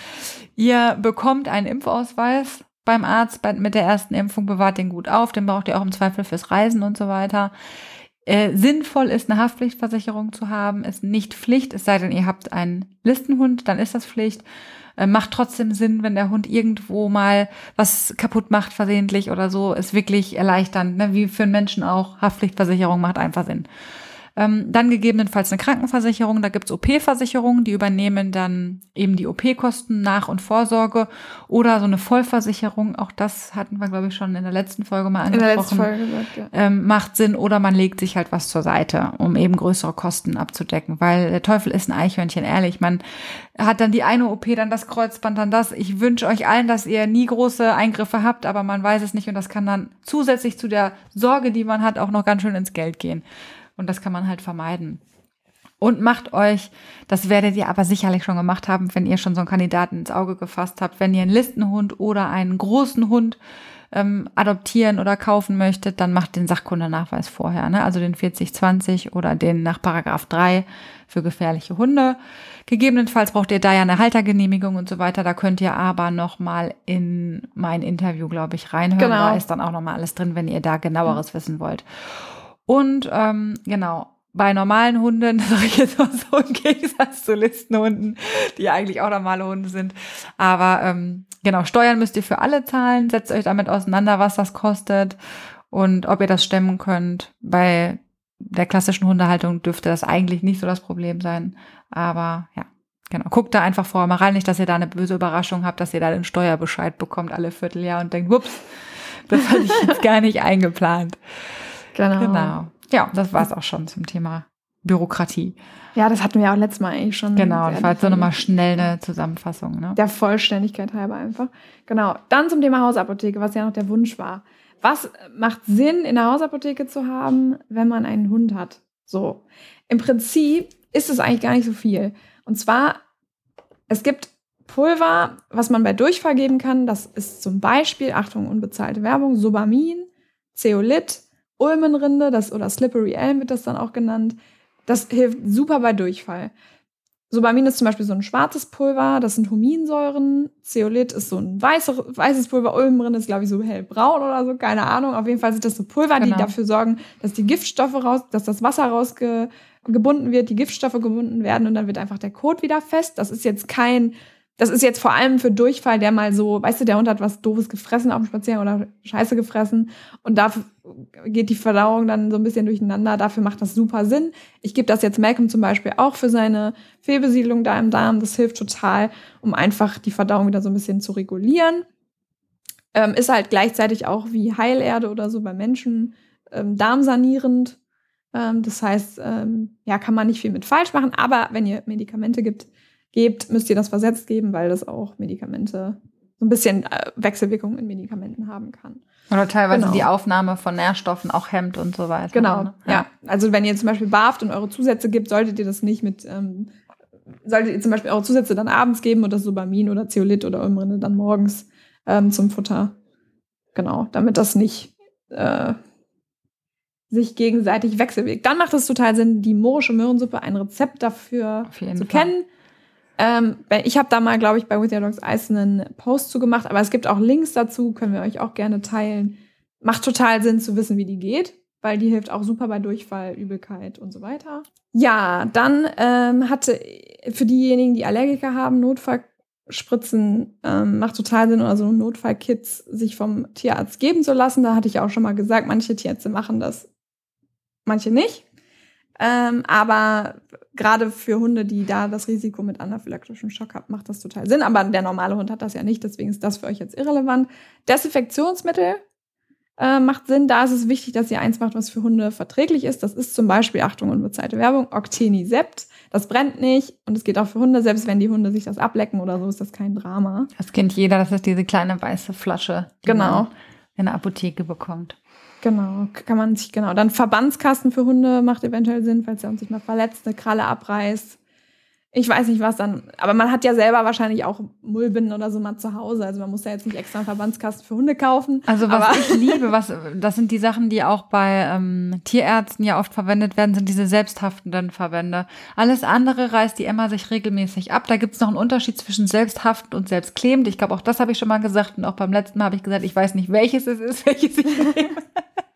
ihr bekommt einen Impfausweis beim Arzt mit der ersten Impfung, bewahrt den gut auf, den braucht ihr auch im Zweifel fürs Reisen und so weiter. Äh, sinnvoll ist, eine Haftpflichtversicherung zu haben, ist nicht Pflicht, es sei denn, ihr habt einen Listenhund, dann ist das Pflicht. Äh, macht trotzdem Sinn, wenn der Hund irgendwo mal was kaputt macht, versehentlich oder so, ist wirklich erleichternd, ne? wie für einen Menschen auch. Haftpflichtversicherung macht einfach Sinn. Ähm, dann gegebenenfalls eine Krankenversicherung, da gibt's OP-Versicherungen, die übernehmen dann eben die OP-Kosten, Nach- und Vorsorge oder so eine Vollversicherung, auch das hatten wir, glaube ich, schon in der letzten Folge mal In angesprochen der letzten Folge gesagt, ja. ähm, macht Sinn oder man legt sich halt was zur Seite, um eben größere Kosten abzudecken, weil der Teufel ist ein Eichhörnchen, ehrlich. Man hat dann die eine OP, dann das Kreuzband, dann das. Ich wünsche euch allen, dass ihr nie große Eingriffe habt, aber man weiß es nicht und das kann dann zusätzlich zu der Sorge, die man hat, auch noch ganz schön ins Geld gehen. Und das kann man halt vermeiden. Und macht euch, das werdet ihr aber sicherlich schon gemacht haben, wenn ihr schon so einen Kandidaten ins Auge gefasst habt, wenn ihr einen Listenhund oder einen großen Hund ähm, adoptieren oder kaufen möchtet, dann macht den Sachkundenachweis vorher, ne? also den 4020 oder den nach Paragraph 3 für gefährliche Hunde. Gegebenenfalls braucht ihr da ja eine Haltergenehmigung und so weiter. Da könnt ihr aber noch mal in mein Interview, glaube ich, reinhören. Genau. Da ist dann auch noch mal alles drin, wenn ihr da genaueres wissen wollt. Und ähm, genau, bei normalen Hunden, das sage ich jetzt mal so im Gegensatz zu Listenhunden, die eigentlich auch normale Hunde sind. Aber ähm, genau, Steuern müsst ihr für alle zahlen. Setzt euch damit auseinander, was das kostet und ob ihr das stemmen könnt. Bei der klassischen Hundehaltung dürfte das eigentlich nicht so das Problem sein. Aber ja, genau. Guckt da einfach vorher mal rein, nicht, dass ihr da eine böse Überraschung habt, dass ihr da den Steuerbescheid bekommt alle Vierteljahr und denkt, whoops, das hatte ich jetzt gar nicht eingeplant. Genau. Genau. Ja, das war es auch schon zum Thema Bürokratie. Ja, das hatten wir auch letztes Mal eigentlich schon. Genau, das war jetzt so nochmal schnell eine Zusammenfassung. Ne? Der Vollständigkeit halber einfach. Genau. Dann zum Thema Hausapotheke, was ja noch der Wunsch war. Was macht Sinn, in der Hausapotheke zu haben, wenn man einen Hund hat? So. Im Prinzip ist es eigentlich gar nicht so viel. Und zwar, es gibt Pulver, was man bei Durchfall geben kann. Das ist zum Beispiel, Achtung, unbezahlte Werbung, Sobamin, Zeolit Ulmenrinde, das, oder Slippery Elm wird das dann auch genannt. Das hilft super bei Durchfall. Sobamin ist zum Beispiel so ein schwarzes Pulver, das sind Huminsäuren. Zeolit ist so ein weiße, weißes Pulver. Ulmenrinde ist, glaube ich, so hellbraun oder so, keine Ahnung. Auf jeden Fall sind das so Pulver, genau. die dafür sorgen, dass die Giftstoffe raus, dass das Wasser rausgebunden wird, die Giftstoffe gebunden werden und dann wird einfach der Kot wieder fest. Das ist jetzt kein das ist jetzt vor allem für Durchfall, der mal so, weißt du, der Hund hat was Doofes gefressen auf dem Spaziergang oder Scheiße gefressen und da geht die Verdauung dann so ein bisschen durcheinander. Dafür macht das super Sinn. Ich gebe das jetzt Malcolm zum Beispiel auch für seine Fehlbesiedlung da im Darm. Das hilft total, um einfach die Verdauung wieder so ein bisschen zu regulieren. Ähm, ist halt gleichzeitig auch wie Heilerde oder so bei Menschen ähm, darmsanierend. Ähm, das heißt, ähm, ja, kann man nicht viel mit falsch machen, aber wenn ihr Medikamente gibt, gebt, müsst ihr das versetzt geben, weil das auch Medikamente, so ein bisschen äh, Wechselwirkung in Medikamenten haben kann. Oder teilweise genau. die Aufnahme von Nährstoffen auch hemmt und so weiter. Genau, ne? ja. ja. Also wenn ihr zum Beispiel BAFT und eure Zusätze gibt, solltet ihr das nicht mit, ähm, solltet ihr zum Beispiel eure Zusätze dann abends geben das Subamin oder Zeolit oder Umrinde dann morgens ähm, zum Futter. Genau, damit das nicht äh, sich gegenseitig wechselwirkt. Dann macht es total Sinn, die morische Möhrensuppe, ein Rezept dafür zu Fall. kennen. Ähm, ich habe da mal, glaube ich, bei With Your Dogs Ice einen Post zu gemacht, aber es gibt auch Links dazu, können wir euch auch gerne teilen. Macht total Sinn zu wissen, wie die geht, weil die hilft auch super bei Durchfall, Übelkeit und so weiter. Ja, dann ähm, hatte für diejenigen, die Allergiker haben, Notfallspritzen ähm, macht total Sinn oder so Notfallkits sich vom Tierarzt geben zu lassen. Da hatte ich auch schon mal gesagt, manche Tierärzte machen das, manche nicht. Ähm, aber gerade für Hunde, die da das Risiko mit anaphylaktischem Schock haben, macht das total Sinn. Aber der normale Hund hat das ja nicht, deswegen ist das für euch jetzt irrelevant. Desinfektionsmittel äh, macht Sinn. Da ist es wichtig, dass ihr eins macht, was für Hunde verträglich ist. Das ist zum Beispiel, Achtung, unbezahlte Werbung, Octenisept. Das brennt nicht und es geht auch für Hunde. Selbst wenn die Hunde sich das ablecken oder so, ist das kein Drama. Das kennt jeder. Das ist diese kleine weiße Flasche, die genau. man in der Apotheke bekommt. Genau, kann man sich, genau. Dann Verbandskasten für Hunde macht eventuell Sinn, falls er sich mal verletzt, eine Kralle abreißt. Ich weiß nicht, was dann, aber man hat ja selber wahrscheinlich auch Mullbinden oder so mal zu Hause. Also man muss ja jetzt nicht extra einen Verbandskasten für Hunde kaufen. Also was ich liebe, was, das sind die Sachen, die auch bei ähm, Tierärzten ja oft verwendet werden, sind diese selbsthaftenden Verbände. Alles andere reißt die Emma sich regelmäßig ab. Da gibt es noch einen Unterschied zwischen selbsthaftend und selbstklebend. Ich glaube, auch das habe ich schon mal gesagt. Und auch beim letzten Mal habe ich gesagt, ich weiß nicht, welches es ist, welches ich nehme.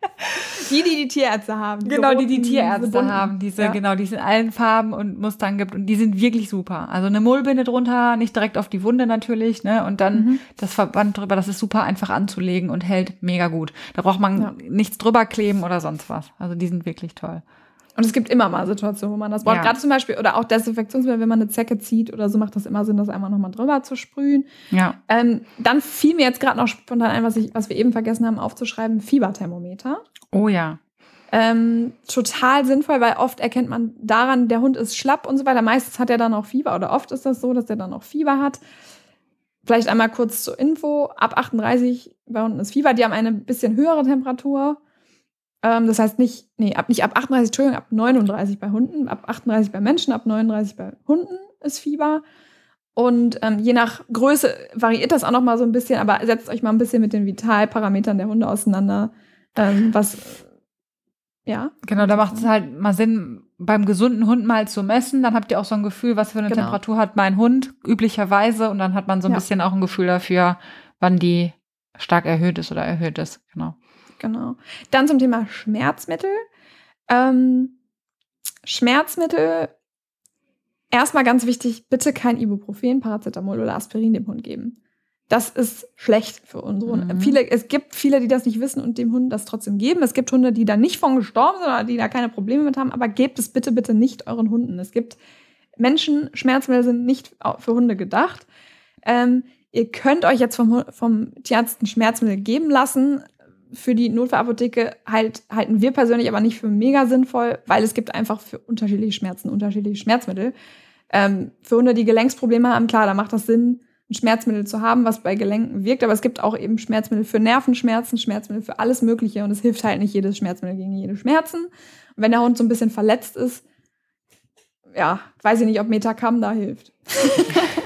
Die, die die Tierärzte haben. Genau, die die Tierärzte haben. Diese, ja. genau, die es in allen Farben und Mustern gibt. Und die sind wirklich super. Also eine Mullbinde drunter, nicht direkt auf die Wunde natürlich, ne? Und dann mhm. das Verband drüber, das ist super einfach anzulegen und hält mega gut. Da braucht man ja. nichts drüber kleben oder sonst was. Also die sind wirklich toll. Und es gibt immer mal Situationen, wo man das braucht. Ja. Gerade zum Beispiel, oder auch Desinfektionsmittel, wenn man eine Zecke zieht oder so, macht das immer Sinn, das einmal nochmal drüber zu sprühen. Ja. Ähm, dann fiel mir jetzt gerade noch spontan ein, was, ich, was wir eben vergessen haben aufzuschreiben, Fieberthermometer. Oh ja. Ähm, total sinnvoll, weil oft erkennt man daran, der Hund ist schlapp und so weiter. Meistens hat er dann auch Fieber oder oft ist das so, dass er dann auch Fieber hat. Vielleicht einmal kurz zur Info. Ab 38 bei Hunden ist Fieber. Die haben eine bisschen höhere Temperatur. Ähm, das heißt nicht, nee, ab, nicht ab 38, Entschuldigung, ab 39 bei Hunden, ab 38 bei Menschen, ab 39 bei Hunden ist Fieber. Und ähm, je nach Größe variiert das auch noch mal so ein bisschen, aber setzt euch mal ein bisschen mit den Vitalparametern der Hunde auseinander. Ähm, was, ja. Genau, da macht es halt mal Sinn, beim gesunden Hund mal zu messen. Dann habt ihr auch so ein Gefühl, was für eine genau. Temperatur hat mein Hund üblicherweise. Und dann hat man so ein ja. bisschen auch ein Gefühl dafür, wann die stark erhöht ist oder erhöht ist. Genau. Genau. Dann zum Thema Schmerzmittel. Ähm, Schmerzmittel, erstmal ganz wichtig, bitte kein Ibuprofen, Paracetamol oder Aspirin dem Hund geben. Das ist schlecht für unsere Hunde. Mhm. Viele, es gibt viele, die das nicht wissen und dem Hund das trotzdem geben. Es gibt Hunde, die da nicht von gestorben sind oder die da keine Probleme mit haben, aber gebt es bitte, bitte nicht euren Hunden. Es gibt Menschen, Schmerzmittel sind nicht für Hunde gedacht. Ähm, ihr könnt euch jetzt vom, vom Tierarzt ein Schmerzmittel geben lassen, für die Notfallapotheke halt, halten wir persönlich aber nicht für mega sinnvoll, weil es gibt einfach für unterschiedliche Schmerzen unterschiedliche Schmerzmittel. Ähm, für Hunde, die Gelenksprobleme haben, klar, da macht das Sinn, ein Schmerzmittel zu haben, was bei Gelenken wirkt, aber es gibt auch eben Schmerzmittel für Nervenschmerzen, Schmerzmittel für alles Mögliche und es hilft halt nicht jedes Schmerzmittel gegen jede Schmerzen. Und wenn der Hund so ein bisschen verletzt ist, ja, weiß ich nicht, ob Metacam da hilft.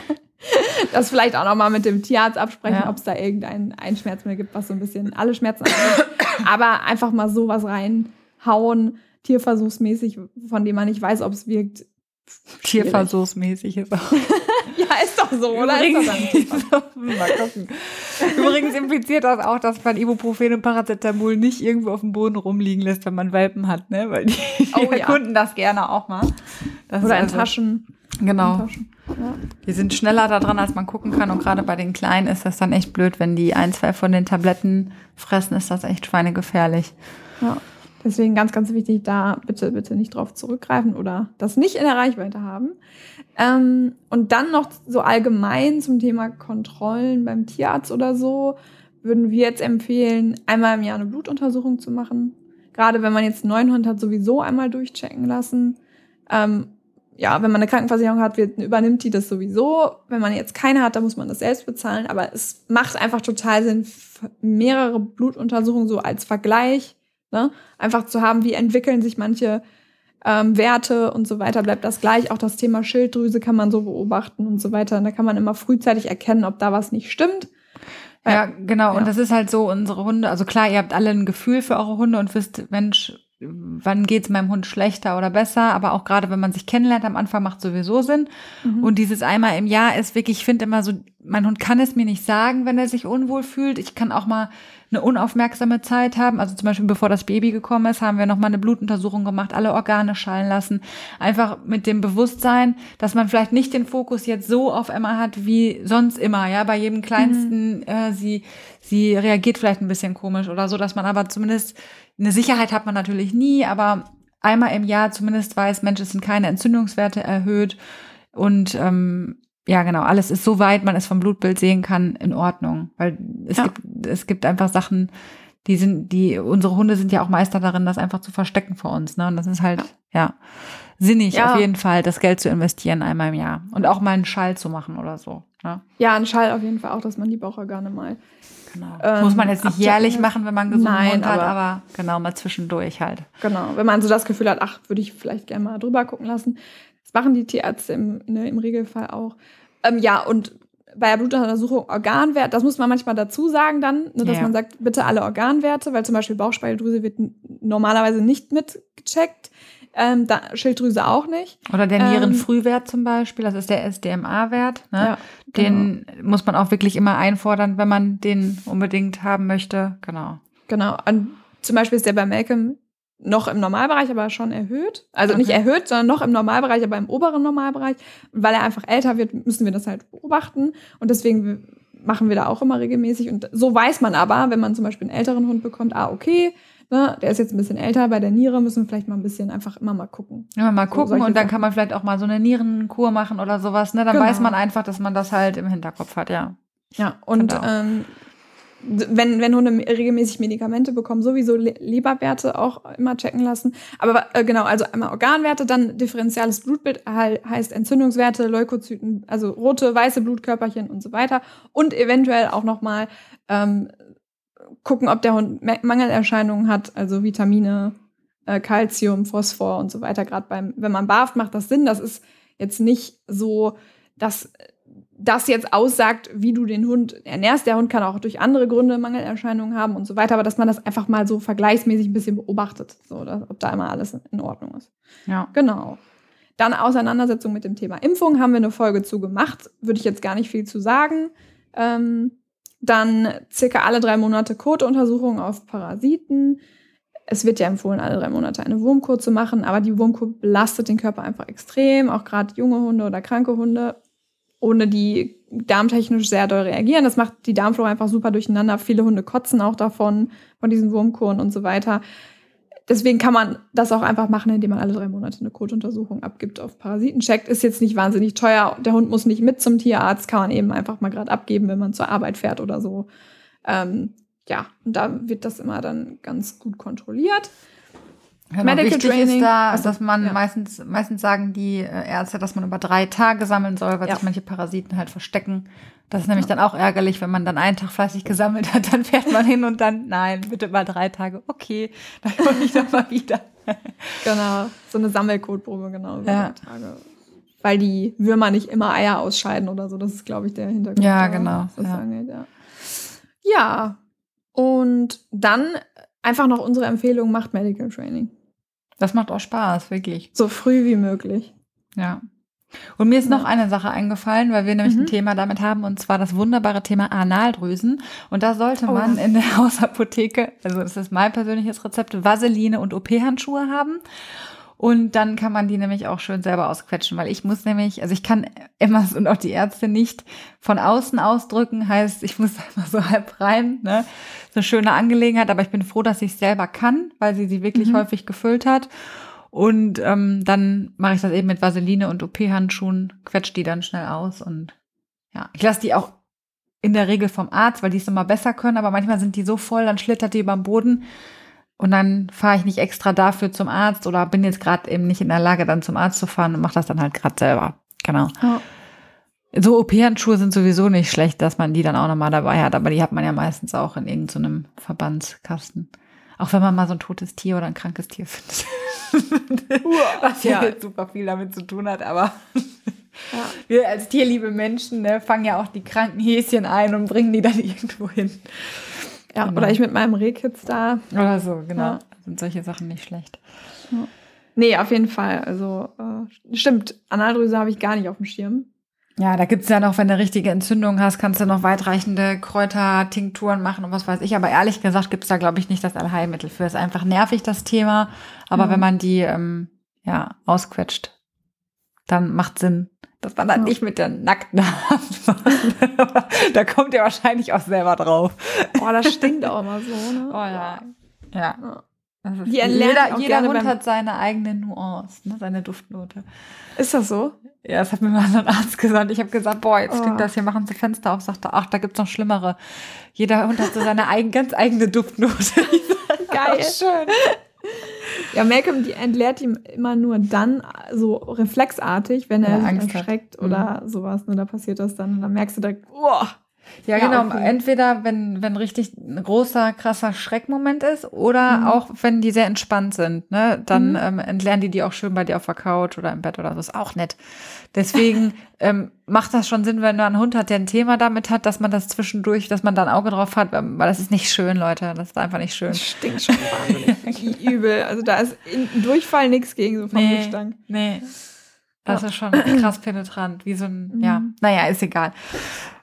das vielleicht auch nochmal mit dem Tierarzt absprechen, Ja. ob es da irgendein ein Schmerzmittel gibt, was so ein bisschen alle Schmerzen angeht. Aber einfach mal sowas reinhauen, tierversuchsmäßig, von dem man nicht weiß, ob es wirkt. Tierversuchsmäßig ist auch. Ja, ist doch so, oder? Ist doch dann Übrigens, mal gucken. Übrigens impliziert das auch, dass man Ibuprofen und Paracetamol nicht irgendwo auf dem Boden rumliegen lässt, wenn man Welpen hat, ne? Weil die, die Oh ja. erkunden das gerne auch mal. Das Oder ist in also- Taschen. Genau. Ja. Die sind schneller da dran, als man gucken kann. Und gerade bei den Kleinen ist das dann echt blöd, wenn die ein, zwei von den Tabletten fressen, ist das echt schweinegefährlich. Ja. Deswegen ganz, ganz wichtig, da bitte, bitte nicht drauf zurückgreifen oder das nicht in der Reichweite haben. Ähm, und dann noch so allgemein zum Thema Kontrollen beim Tierarzt oder so, würden wir jetzt empfehlen, einmal im Jahr eine Blutuntersuchung zu machen. Gerade wenn man jetzt einen neuen Hund hat, sowieso einmal durchchecken lassen. Ähm, ja, wenn man eine Krankenversicherung hat, wird, übernimmt die das sowieso. Wenn man jetzt keine hat, dann muss man das selbst bezahlen. Aber es macht einfach total Sinn, mehrere Blutuntersuchungen so als Vergleich, ne? einfach zu haben, wie entwickeln sich manche ähm, Werte und so weiter, bleibt das gleich. Auch das Thema Schilddrüse kann man so beobachten und so weiter. Und da kann man immer frühzeitig erkennen, ob da was nicht stimmt. Ja, genau. Ja. Und das ist halt so, unsere Hunde, also klar, ihr habt alle ein Gefühl für eure Hunde und wisst, Mensch, wann geht's meinem Hund schlechter oder besser, aber auch gerade wenn man sich kennenlernt am Anfang macht sowieso Sinn. Mhm. Und dieses einmal im Jahr ist wirklich, ich finde immer so, mein Hund kann es mir nicht sagen, wenn er sich unwohl fühlt. Ich kann auch mal eine unaufmerksame Zeit haben. Also zum Beispiel bevor das Baby gekommen ist, haben wir noch mal eine Blutuntersuchung gemacht, alle Organe schallen lassen. Einfach mit dem Bewusstsein, dass man vielleicht nicht den Fokus jetzt so auf Emma hat wie sonst immer. Ja, bei jedem kleinsten, äh, sie sie reagiert vielleicht ein bisschen komisch oder so, dass man aber zumindest eine Sicherheit hat man natürlich nie, aber einmal im Jahr zumindest weiß, Mensch, es sind keine Entzündungswerte erhöht und ähm, ja, genau, alles ist so weit, man es vom Blutbild sehen kann, in Ordnung. Weil es Ja. gibt, es gibt einfach Sachen, die sind, die, unsere Hunde sind ja auch Meister darin, das einfach zu verstecken vor uns, ne? Und das ist halt, ja, sinnig Ja. auf jeden Fall, das Geld zu investieren einmal im Jahr. Und auch mal einen Schall zu machen oder so, ne? Ja, ein Schall auf jeden Fall auch, dass man die Bauchorgane mal. Genau. Ähm, Muss man jetzt nicht jährlich machen, wenn man einen gesunden Nein, Hund hat, aber- aber genau, mal zwischendurch halt. Genau, wenn man so das Gefühl hat, ach, würde ich vielleicht gerne mal drüber gucken lassen. Das machen die Tierärzte im, ne, im Regelfall auch. Ähm, ja, und bei der Blutuntersuchung Organwert, das muss man manchmal dazu sagen dann, ne, dass Ja. man sagt, bitte alle Organwerte, weil zum Beispiel Bauchspeicheldrüse wird normalerweise nicht mitgecheckt, ähm, da, Schilddrüse auch nicht. Oder der Ähm, Nierenfrühwert zum Beispiel, das ist der SDMA-Wert. Ne? Ja, Den muss man auch wirklich immer einfordern, wenn man den unbedingt haben möchte. Genau. Genau. Und zum Beispiel ist der bei Malcolm noch im Normalbereich, aber schon erhöht. Also nicht Okay. erhöht, sondern noch im Normalbereich, aber im oberen Normalbereich. Weil er einfach älter wird, müssen wir das halt beobachten. Und deswegen machen wir da auch immer regelmäßig. Und so weiß man aber, wenn man zum Beispiel einen älteren Hund bekommt, ah, okay, ne, der ist jetzt ein bisschen älter, bei der Niere müssen wir vielleicht mal ein bisschen einfach immer mal gucken. Ja, mal gucken und dann kann man vielleicht auch mal so eine Nierenkur machen oder sowas. Ne? Dann Genau. weiß man einfach, dass man das halt im Hinterkopf hat, ja. Ja, und Genau. ähm, wenn, wenn Hunde regelmäßig Medikamente bekommen, sowieso Le Leberwerte auch immer checken lassen. Aber äh, genau, also einmal Organwerte, dann differenziales Blutbild he heißt Entzündungswerte, Leukozyten, also rote, weiße Blutkörperchen und so weiter. Und eventuell auch nochmal ähm, gucken, ob der Hund Ma- Mangelerscheinungen hat, also Vitamine, äh, Phosphor und so weiter. Gerade beim, wenn man barft, macht das Sinn. Das ist jetzt nicht so, dass das jetzt aussagt, wie du den Hund ernährst. Der Hund kann auch durch andere Gründe Mangelerscheinungen haben und so weiter, aber dass man das einfach mal so vergleichsmäßig ein bisschen beobachtet, so, dass, ob da immer alles in Ordnung ist. Ja. Genau. Dann Auseinandersetzung mit dem Thema Impfung haben wir eine Folge zu gemacht, würde ich jetzt gar nicht viel zu sagen. Ähm, dann circa alle drei Monate Kotuntersuchung auf Parasiten. Es wird ja empfohlen, alle drei Monate eine Wurmkur zu machen, aber die Wurmkur belastet den Körper einfach extrem, auch gerade junge Hunde oder kranke Hunde, ohne die darmtechnisch sehr doll reagieren. Das macht die Darmflora einfach super durcheinander. Viele Hunde kotzen auch davon, von diesen Wurmkuren und so weiter. Deswegen kann man das auch einfach machen, indem man alle drei Monate eine Kotuntersuchung abgibt auf Parasitencheck. Ist jetzt nicht wahnsinnig teuer. Der Hund muss nicht mit zum Tierarzt, kann man eben einfach mal gerade abgeben, wenn man zur Arbeit fährt oder so. Ähm, ja, und da wird das immer dann ganz gut kontrolliert. Genau, Medical wichtig Training. ist da, Also, dass man ja. meistens, meistens sagen die äh, Ärzte, dass man über drei Tage sammeln soll, weil Ja. sich manche Parasiten halt verstecken. Das ist nämlich dann auch ärgerlich, wenn man dann einen Tag fleißig gesammelt hat, dann fährt man hin und dann, nein, bitte über drei Tage, okay, dann komme ich doch mal wieder. Genau, so eine Sammelkotprobe, genau. Über Ja. drei Tage. weil die Würmer nicht immer Eier ausscheiden oder so. Das ist, glaube ich, der Hintergrund. Ja, da, genau, ja. angeht, ja. ja, und dann einfach noch unsere Empfehlung, macht Medical Training. Das macht auch Spaß, wirklich. So früh wie möglich. Ja. Und mir ist noch eine Sache eingefallen, weil wir nämlich Mhm. ein Thema damit haben, und zwar das wunderbare Thema Analdrüsen. Und da sollte Oh man in der Hausapotheke, also das ist mein persönliches Rezept, Vaseline und OP-Handschuhe haben. Und dann kann man die nämlich auch schön selber ausquetschen, weil ich muss nämlich, also ich kann Emmas und auch die Ärzte nicht von außen ausdrücken, heißt, ich muss immer so halb rein, ne? So eine schöne Angelegenheit, aber ich bin froh, dass ich es selber kann, weil sie sie wirklich Mhm. häufig gefüllt hat. Und ähm, dann mache ich das eben mit Vaseline und OP-Handschuhen, quetsche die dann schnell aus und ja, ich lasse die auch in der Regel vom Arzt, weil die es immer besser können, aber manchmal sind die so voll, dann schlittert die über den Boden und dann fahre ich nicht extra dafür zum Arzt oder bin jetzt gerade eben nicht in der Lage, dann zum Arzt zu fahren und mache das dann halt gerade selber. Genau. Ja. So OP-Handschuhe sind sowieso nicht schlecht, dass man die dann auch nochmal dabei hat, aber die hat man ja meistens auch in irgendeinem Verbandskasten. Auch wenn man mal so ein totes Tier oder ein krankes Tier findet. Was ja Ja. jetzt super viel damit zu tun hat, aber Ja. wir als tierliebe Menschen ne, fangen ja auch die kranken Häschen ein und bringen die dann irgendwo hin. Ja, Genau. oder ich mit meinem Rehkitz da. Oder so, genau. Ja. Sind solche Sachen nicht schlecht. Nee, auf jeden Fall. Also, äh, stimmt, Analdrüse habe ich gar nicht auf dem Schirm. Ja, da gibt's ja noch, wenn du richtige Entzündung hast, kannst du noch weitreichende Kräutertinkturen machen und was weiß ich. Aber ehrlich gesagt gibt's da, glaube ich, nicht das Allheilmittel für. Ist einfach nervig, das Thema. Aber Ja. wenn man die ähm, ja, ausquetscht, dann macht Sinn, dass man das Ja. nicht mit der nackten Hand macht. da kommt ihr wahrscheinlich auch selber drauf. Boah, das stinkt auch immer so, ne? Oh ja. Ja. Erlernen jeder jeder Hund hat seine eigene Nuance, ne, seine Duftnote. Ist das so? Ja, das hat mir mal so ein Arzt gesagt. Ich habe gesagt, boah, jetzt Oh. stinkt das hier, machen Sie Fenster auf. Sagte, ach, da gibt's noch schlimmere. Jeder Hund hat so seine eigen, ganz eigene Duftnote. Geil. Schön. Ja, Malcolm, die entleert ihm immer nur dann so reflexartig, wenn er Ja, Angst hat. Mhm. erschreckt oder sowas. Ne, da passiert das dann. Und dann merkst du direkt, oh, Ja, Ja, genau. okay. Entweder wenn, wenn richtig ein großer, krasser Schreckmoment ist oder Mhm. auch wenn die sehr entspannt sind, ne, dann Mhm. ähm, entlernen die die auch schön bei dir auf der Couch oder im Bett oder so. Ist auch nett. Deswegen ähm, macht das schon Sinn, wenn man einen Hund hat, der ein Thema damit hat, dass man das zwischendurch, dass man da ein Auge drauf hat, ähm, weil das ist nicht schön, Leute. Das ist einfach nicht schön. das stinkt schon wahnsinnig übel. Also da ist in Durchfall nichts gegen so vom Nee, Gestank. nee. Das Ja. ist schon krass penetrant, wie so ein, ja, Mhm. naja, ist egal.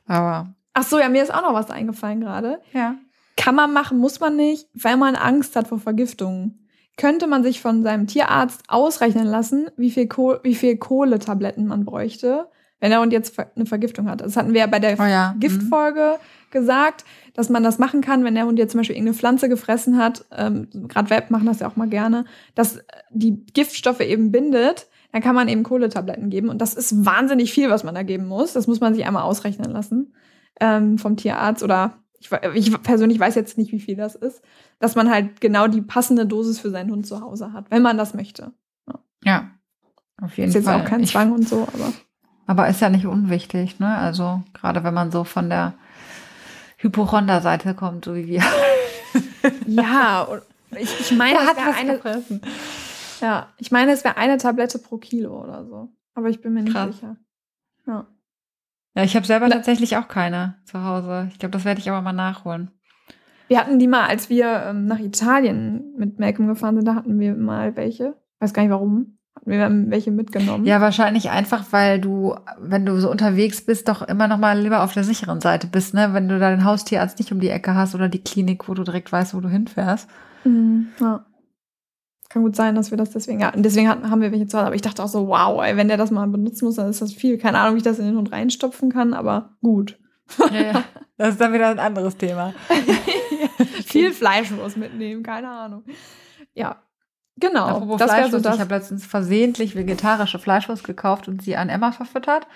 Aber, Ach so, ja, mir ist auch noch was eingefallen gerade. ja. Kann man machen, muss man nicht, weil man Angst hat vor Vergiftungen. Könnte man sich von seinem Tierarzt ausrechnen lassen, wie viel, Koh wie viel Kohletabletten man bräuchte, wenn der Hund jetzt eine Vergiftung hat. Das hatten wir ja bei der Oh ja. Giftfolge gesagt, dass man das machen kann, wenn der Hund jetzt zum Beispiel irgendeine Pflanze gefressen hat. Ähm, Gerade Welpen machen das ja auch mal gerne, dass die Giftstoffe eben bindet. Dann kann man eben Kohletabletten geben. Und das ist wahnsinnig viel, was man da geben muss. Das muss man sich einmal ausrechnen lassen ähm, vom Tierarzt. Oder ich, ich persönlich weiß jetzt nicht, wie viel das ist. Dass man halt genau die passende Dosis für seinen Hund zu Hause hat, wenn man das möchte. Ja. Auf jeden Ist jetzt Fall. auch kein Ich- Zwang und so, aber. Aber ist ja nicht unwichtig, ne? Also, gerade wenn man so von der Hypochonder-Seite kommt, so wie wir. Ja, ich, ich meine, Wer es wäre eine, gefressen? ja, ich meine, es wäre eine Tablette pro Kilo oder so. Aber ich bin mir nicht Krass. sicher. Ja. Ja, ich habe selber Na- tatsächlich auch keine zu Hause. Ich glaube, das werde ich aber mal nachholen. Wir hatten die mal, als wir ähm, nach Italien mit Malcolm gefahren sind, da hatten wir mal welche. Weiß gar nicht warum. Hatten wir dann welche mitgenommen. Ja, wahrscheinlich einfach, weil du, wenn du so unterwegs bist, doch immer noch mal lieber auf der sicheren Seite bist, ne? Wenn du da den Haustierarzt nicht um die Ecke hast oder die Klinik, wo du direkt weißt, wo du hinfährst. Mhm, ja. Kann gut sein, dass wir das deswegen, ja, und deswegen haben wir welche zu Hause. Aber ich dachte auch so, wow, ey, wenn der das mal benutzen muss, dann ist das viel. Keine Ahnung, wie ich das in den Hund reinstopfen kann, aber gut. Ja. Das ist dann wieder ein anderes Thema. viel Fleisch muss mitnehmen, keine Ahnung. Ja, genau. Apropos das wäre so Fleischwurst, das. ich habe letztens versehentlich vegetarische Fleischwurst gekauft und sie an Emma verfüttert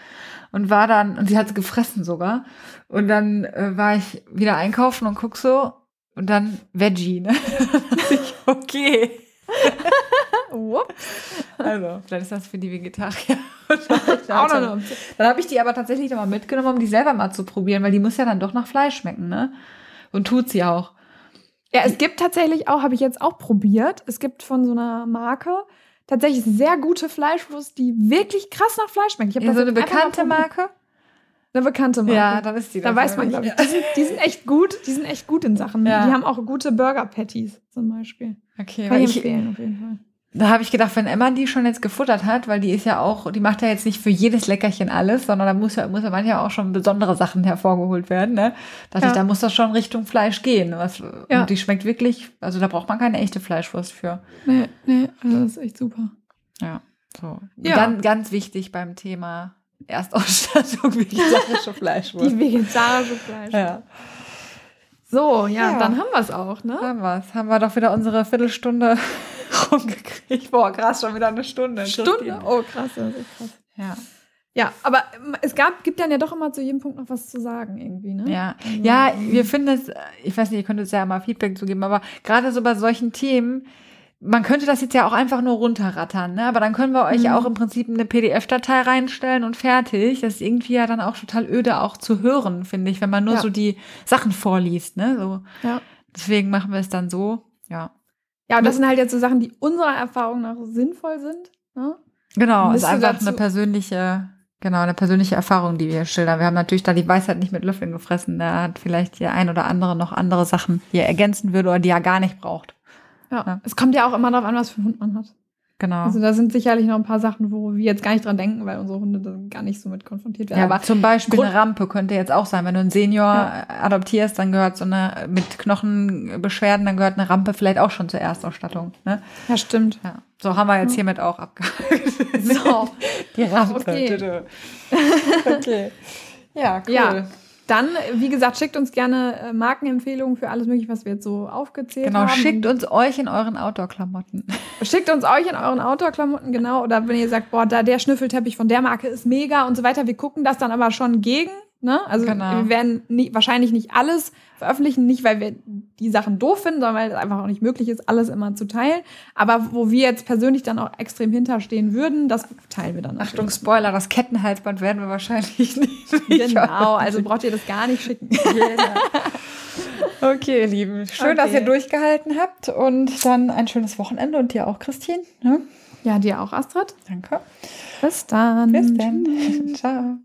und war dann, und sie hat es gefressen sogar. Und dann äh, war ich wieder einkaufen und guck so und dann Veggie, ne? Ich, okay. Also, vielleicht ist das für die Vegetarier. Auch noch dann eine Option. dann habe ich die aber tatsächlich nochmal mitgenommen, um die selber mal zu probieren, weil die muss ja dann doch nach Fleisch schmecken, ne? Und tut sie auch. Ja, es gibt tatsächlich auch, habe ich jetzt auch probiert, es gibt von so einer Marke, tatsächlich sehr gute Fleischwurst, die wirklich krass nach Fleisch schmeckt. Ich Ja, das so eine bekannte. Marke? Eine bekannte Marke. Ja, dann ist die Da weiß man, glaube ich. Die sind, die sind echt gut. Die sind echt gut in Sachen. Ja. Die haben auch gute Burger-Patties zum Beispiel. Okay, Kann weil ich empfehlen, auf jeden Fall. da habe ich gedacht, wenn Emma die schon jetzt gefuttert hat, weil die ist ja auch, die macht ja jetzt nicht für jedes Leckerchen alles, sondern da muss ja, muss ja manchmal auch schon besondere Sachen hervorgeholt werden, ne? Dachte Ja. ich, da muss das schon Richtung Fleisch gehen. Was, Ja. Und die schmeckt wirklich, also da braucht man keine echte Fleischwurst für. Nee, nee, also das ist echt super. Ja, so. Ja. Ganz, ganz wichtig beim Thema Erstausstattung vegetarische Fleischwurst. Die vegetarische Fleisch. ja. So, ja, Ja. dann haben wir es auch, ne? Haben wir's. Haben wir doch wieder unsere Viertelstunde rumgekriegt. Boah, krass, schon wieder eine Stunde. Stunde? Oh, krass, das ist krass. Ja. Ja, aber es gab, gibt dann ja doch immer zu jedem Punkt noch was zu sagen, irgendwie, ne? Ja, ja, wir finden es, ich weiß nicht, ihr könnt uns ja mal Feedback zu geben, aber gerade so bei solchen Themen, man könnte das jetzt ja auch einfach nur runterrattern, ne? Aber dann können wir euch Mhm. ja auch im Prinzip eine PDF-Datei reinstellen und fertig. Das ist irgendwie ja dann auch total öde auch zu hören, finde ich, wenn man nur Ja. so die Sachen vorliest, ne? So. Ja. Deswegen machen wir es dann so, ja. Ja, und das sind halt jetzt so Sachen, die unserer Erfahrung nach sinnvoll sind. Ne? Genau, ist einfach eine persönliche, genau, eine persönliche Erfahrung, die wir schildern. Wir haben natürlich da die Weisheit nicht mit Löffeln gefressen. Da hat vielleicht der ein oder andere noch andere Sachen, die er ergänzen würde oder die er gar nicht braucht. Ja. Ja. Es kommt ja auch immer darauf an, was für einen Hund man hat. Genau. Also da sind sicherlich noch ein paar Sachen, wo wir jetzt gar nicht dran denken, weil unsere Hunde da gar nicht so mit konfrontiert werden. ja, Aber zum Beispiel Grund- eine Rampe könnte jetzt auch sein. Wenn du einen Senior Ja. adoptierst, dann gehört so eine mit Knochenbeschwerden, dann gehört eine Rampe vielleicht auch schon zur Erstausstattung. Ne? ja, stimmt. Ja. So haben wir jetzt hiermit auch abgehakt. So. Die Rampe. Okay. okay. Ja, cool. Ja. Dann, wie gesagt, schickt uns gerne äh, Markenempfehlungen für alles Mögliche, was wir jetzt so aufgezählt Genau, haben. schickt uns euch in euren Outdoor-Klamotten. Schickt uns euch in euren Outdoor-Klamotten, genau. Oder wenn ihr sagt, boah, da der Schnüffelteppich von der Marke ist mega und so weiter. Wir gucken das dann aber schon gegen. Ne? Also Genau. wir werden nie, wahrscheinlich nicht alles veröffentlichen, nicht weil wir die Sachen doof finden, sondern weil es einfach auch nicht möglich ist, alles immer zu teilen. Aber wo wir jetzt persönlich dann auch extrem hinterstehen würden, das teilen wir dann. Achtung, Spoiler, das Kettenhalsband werden wir wahrscheinlich nicht. Genau, also braucht ihr das gar nicht schicken. Okay, ihr Lieben. Schön, dass Okay. ihr durchgehalten habt und dann ein schönes Wochenende und dir auch, Christine. Ne? Ja, dir auch, Astrid. Danke. Bis dann. Bis dann. Ciao.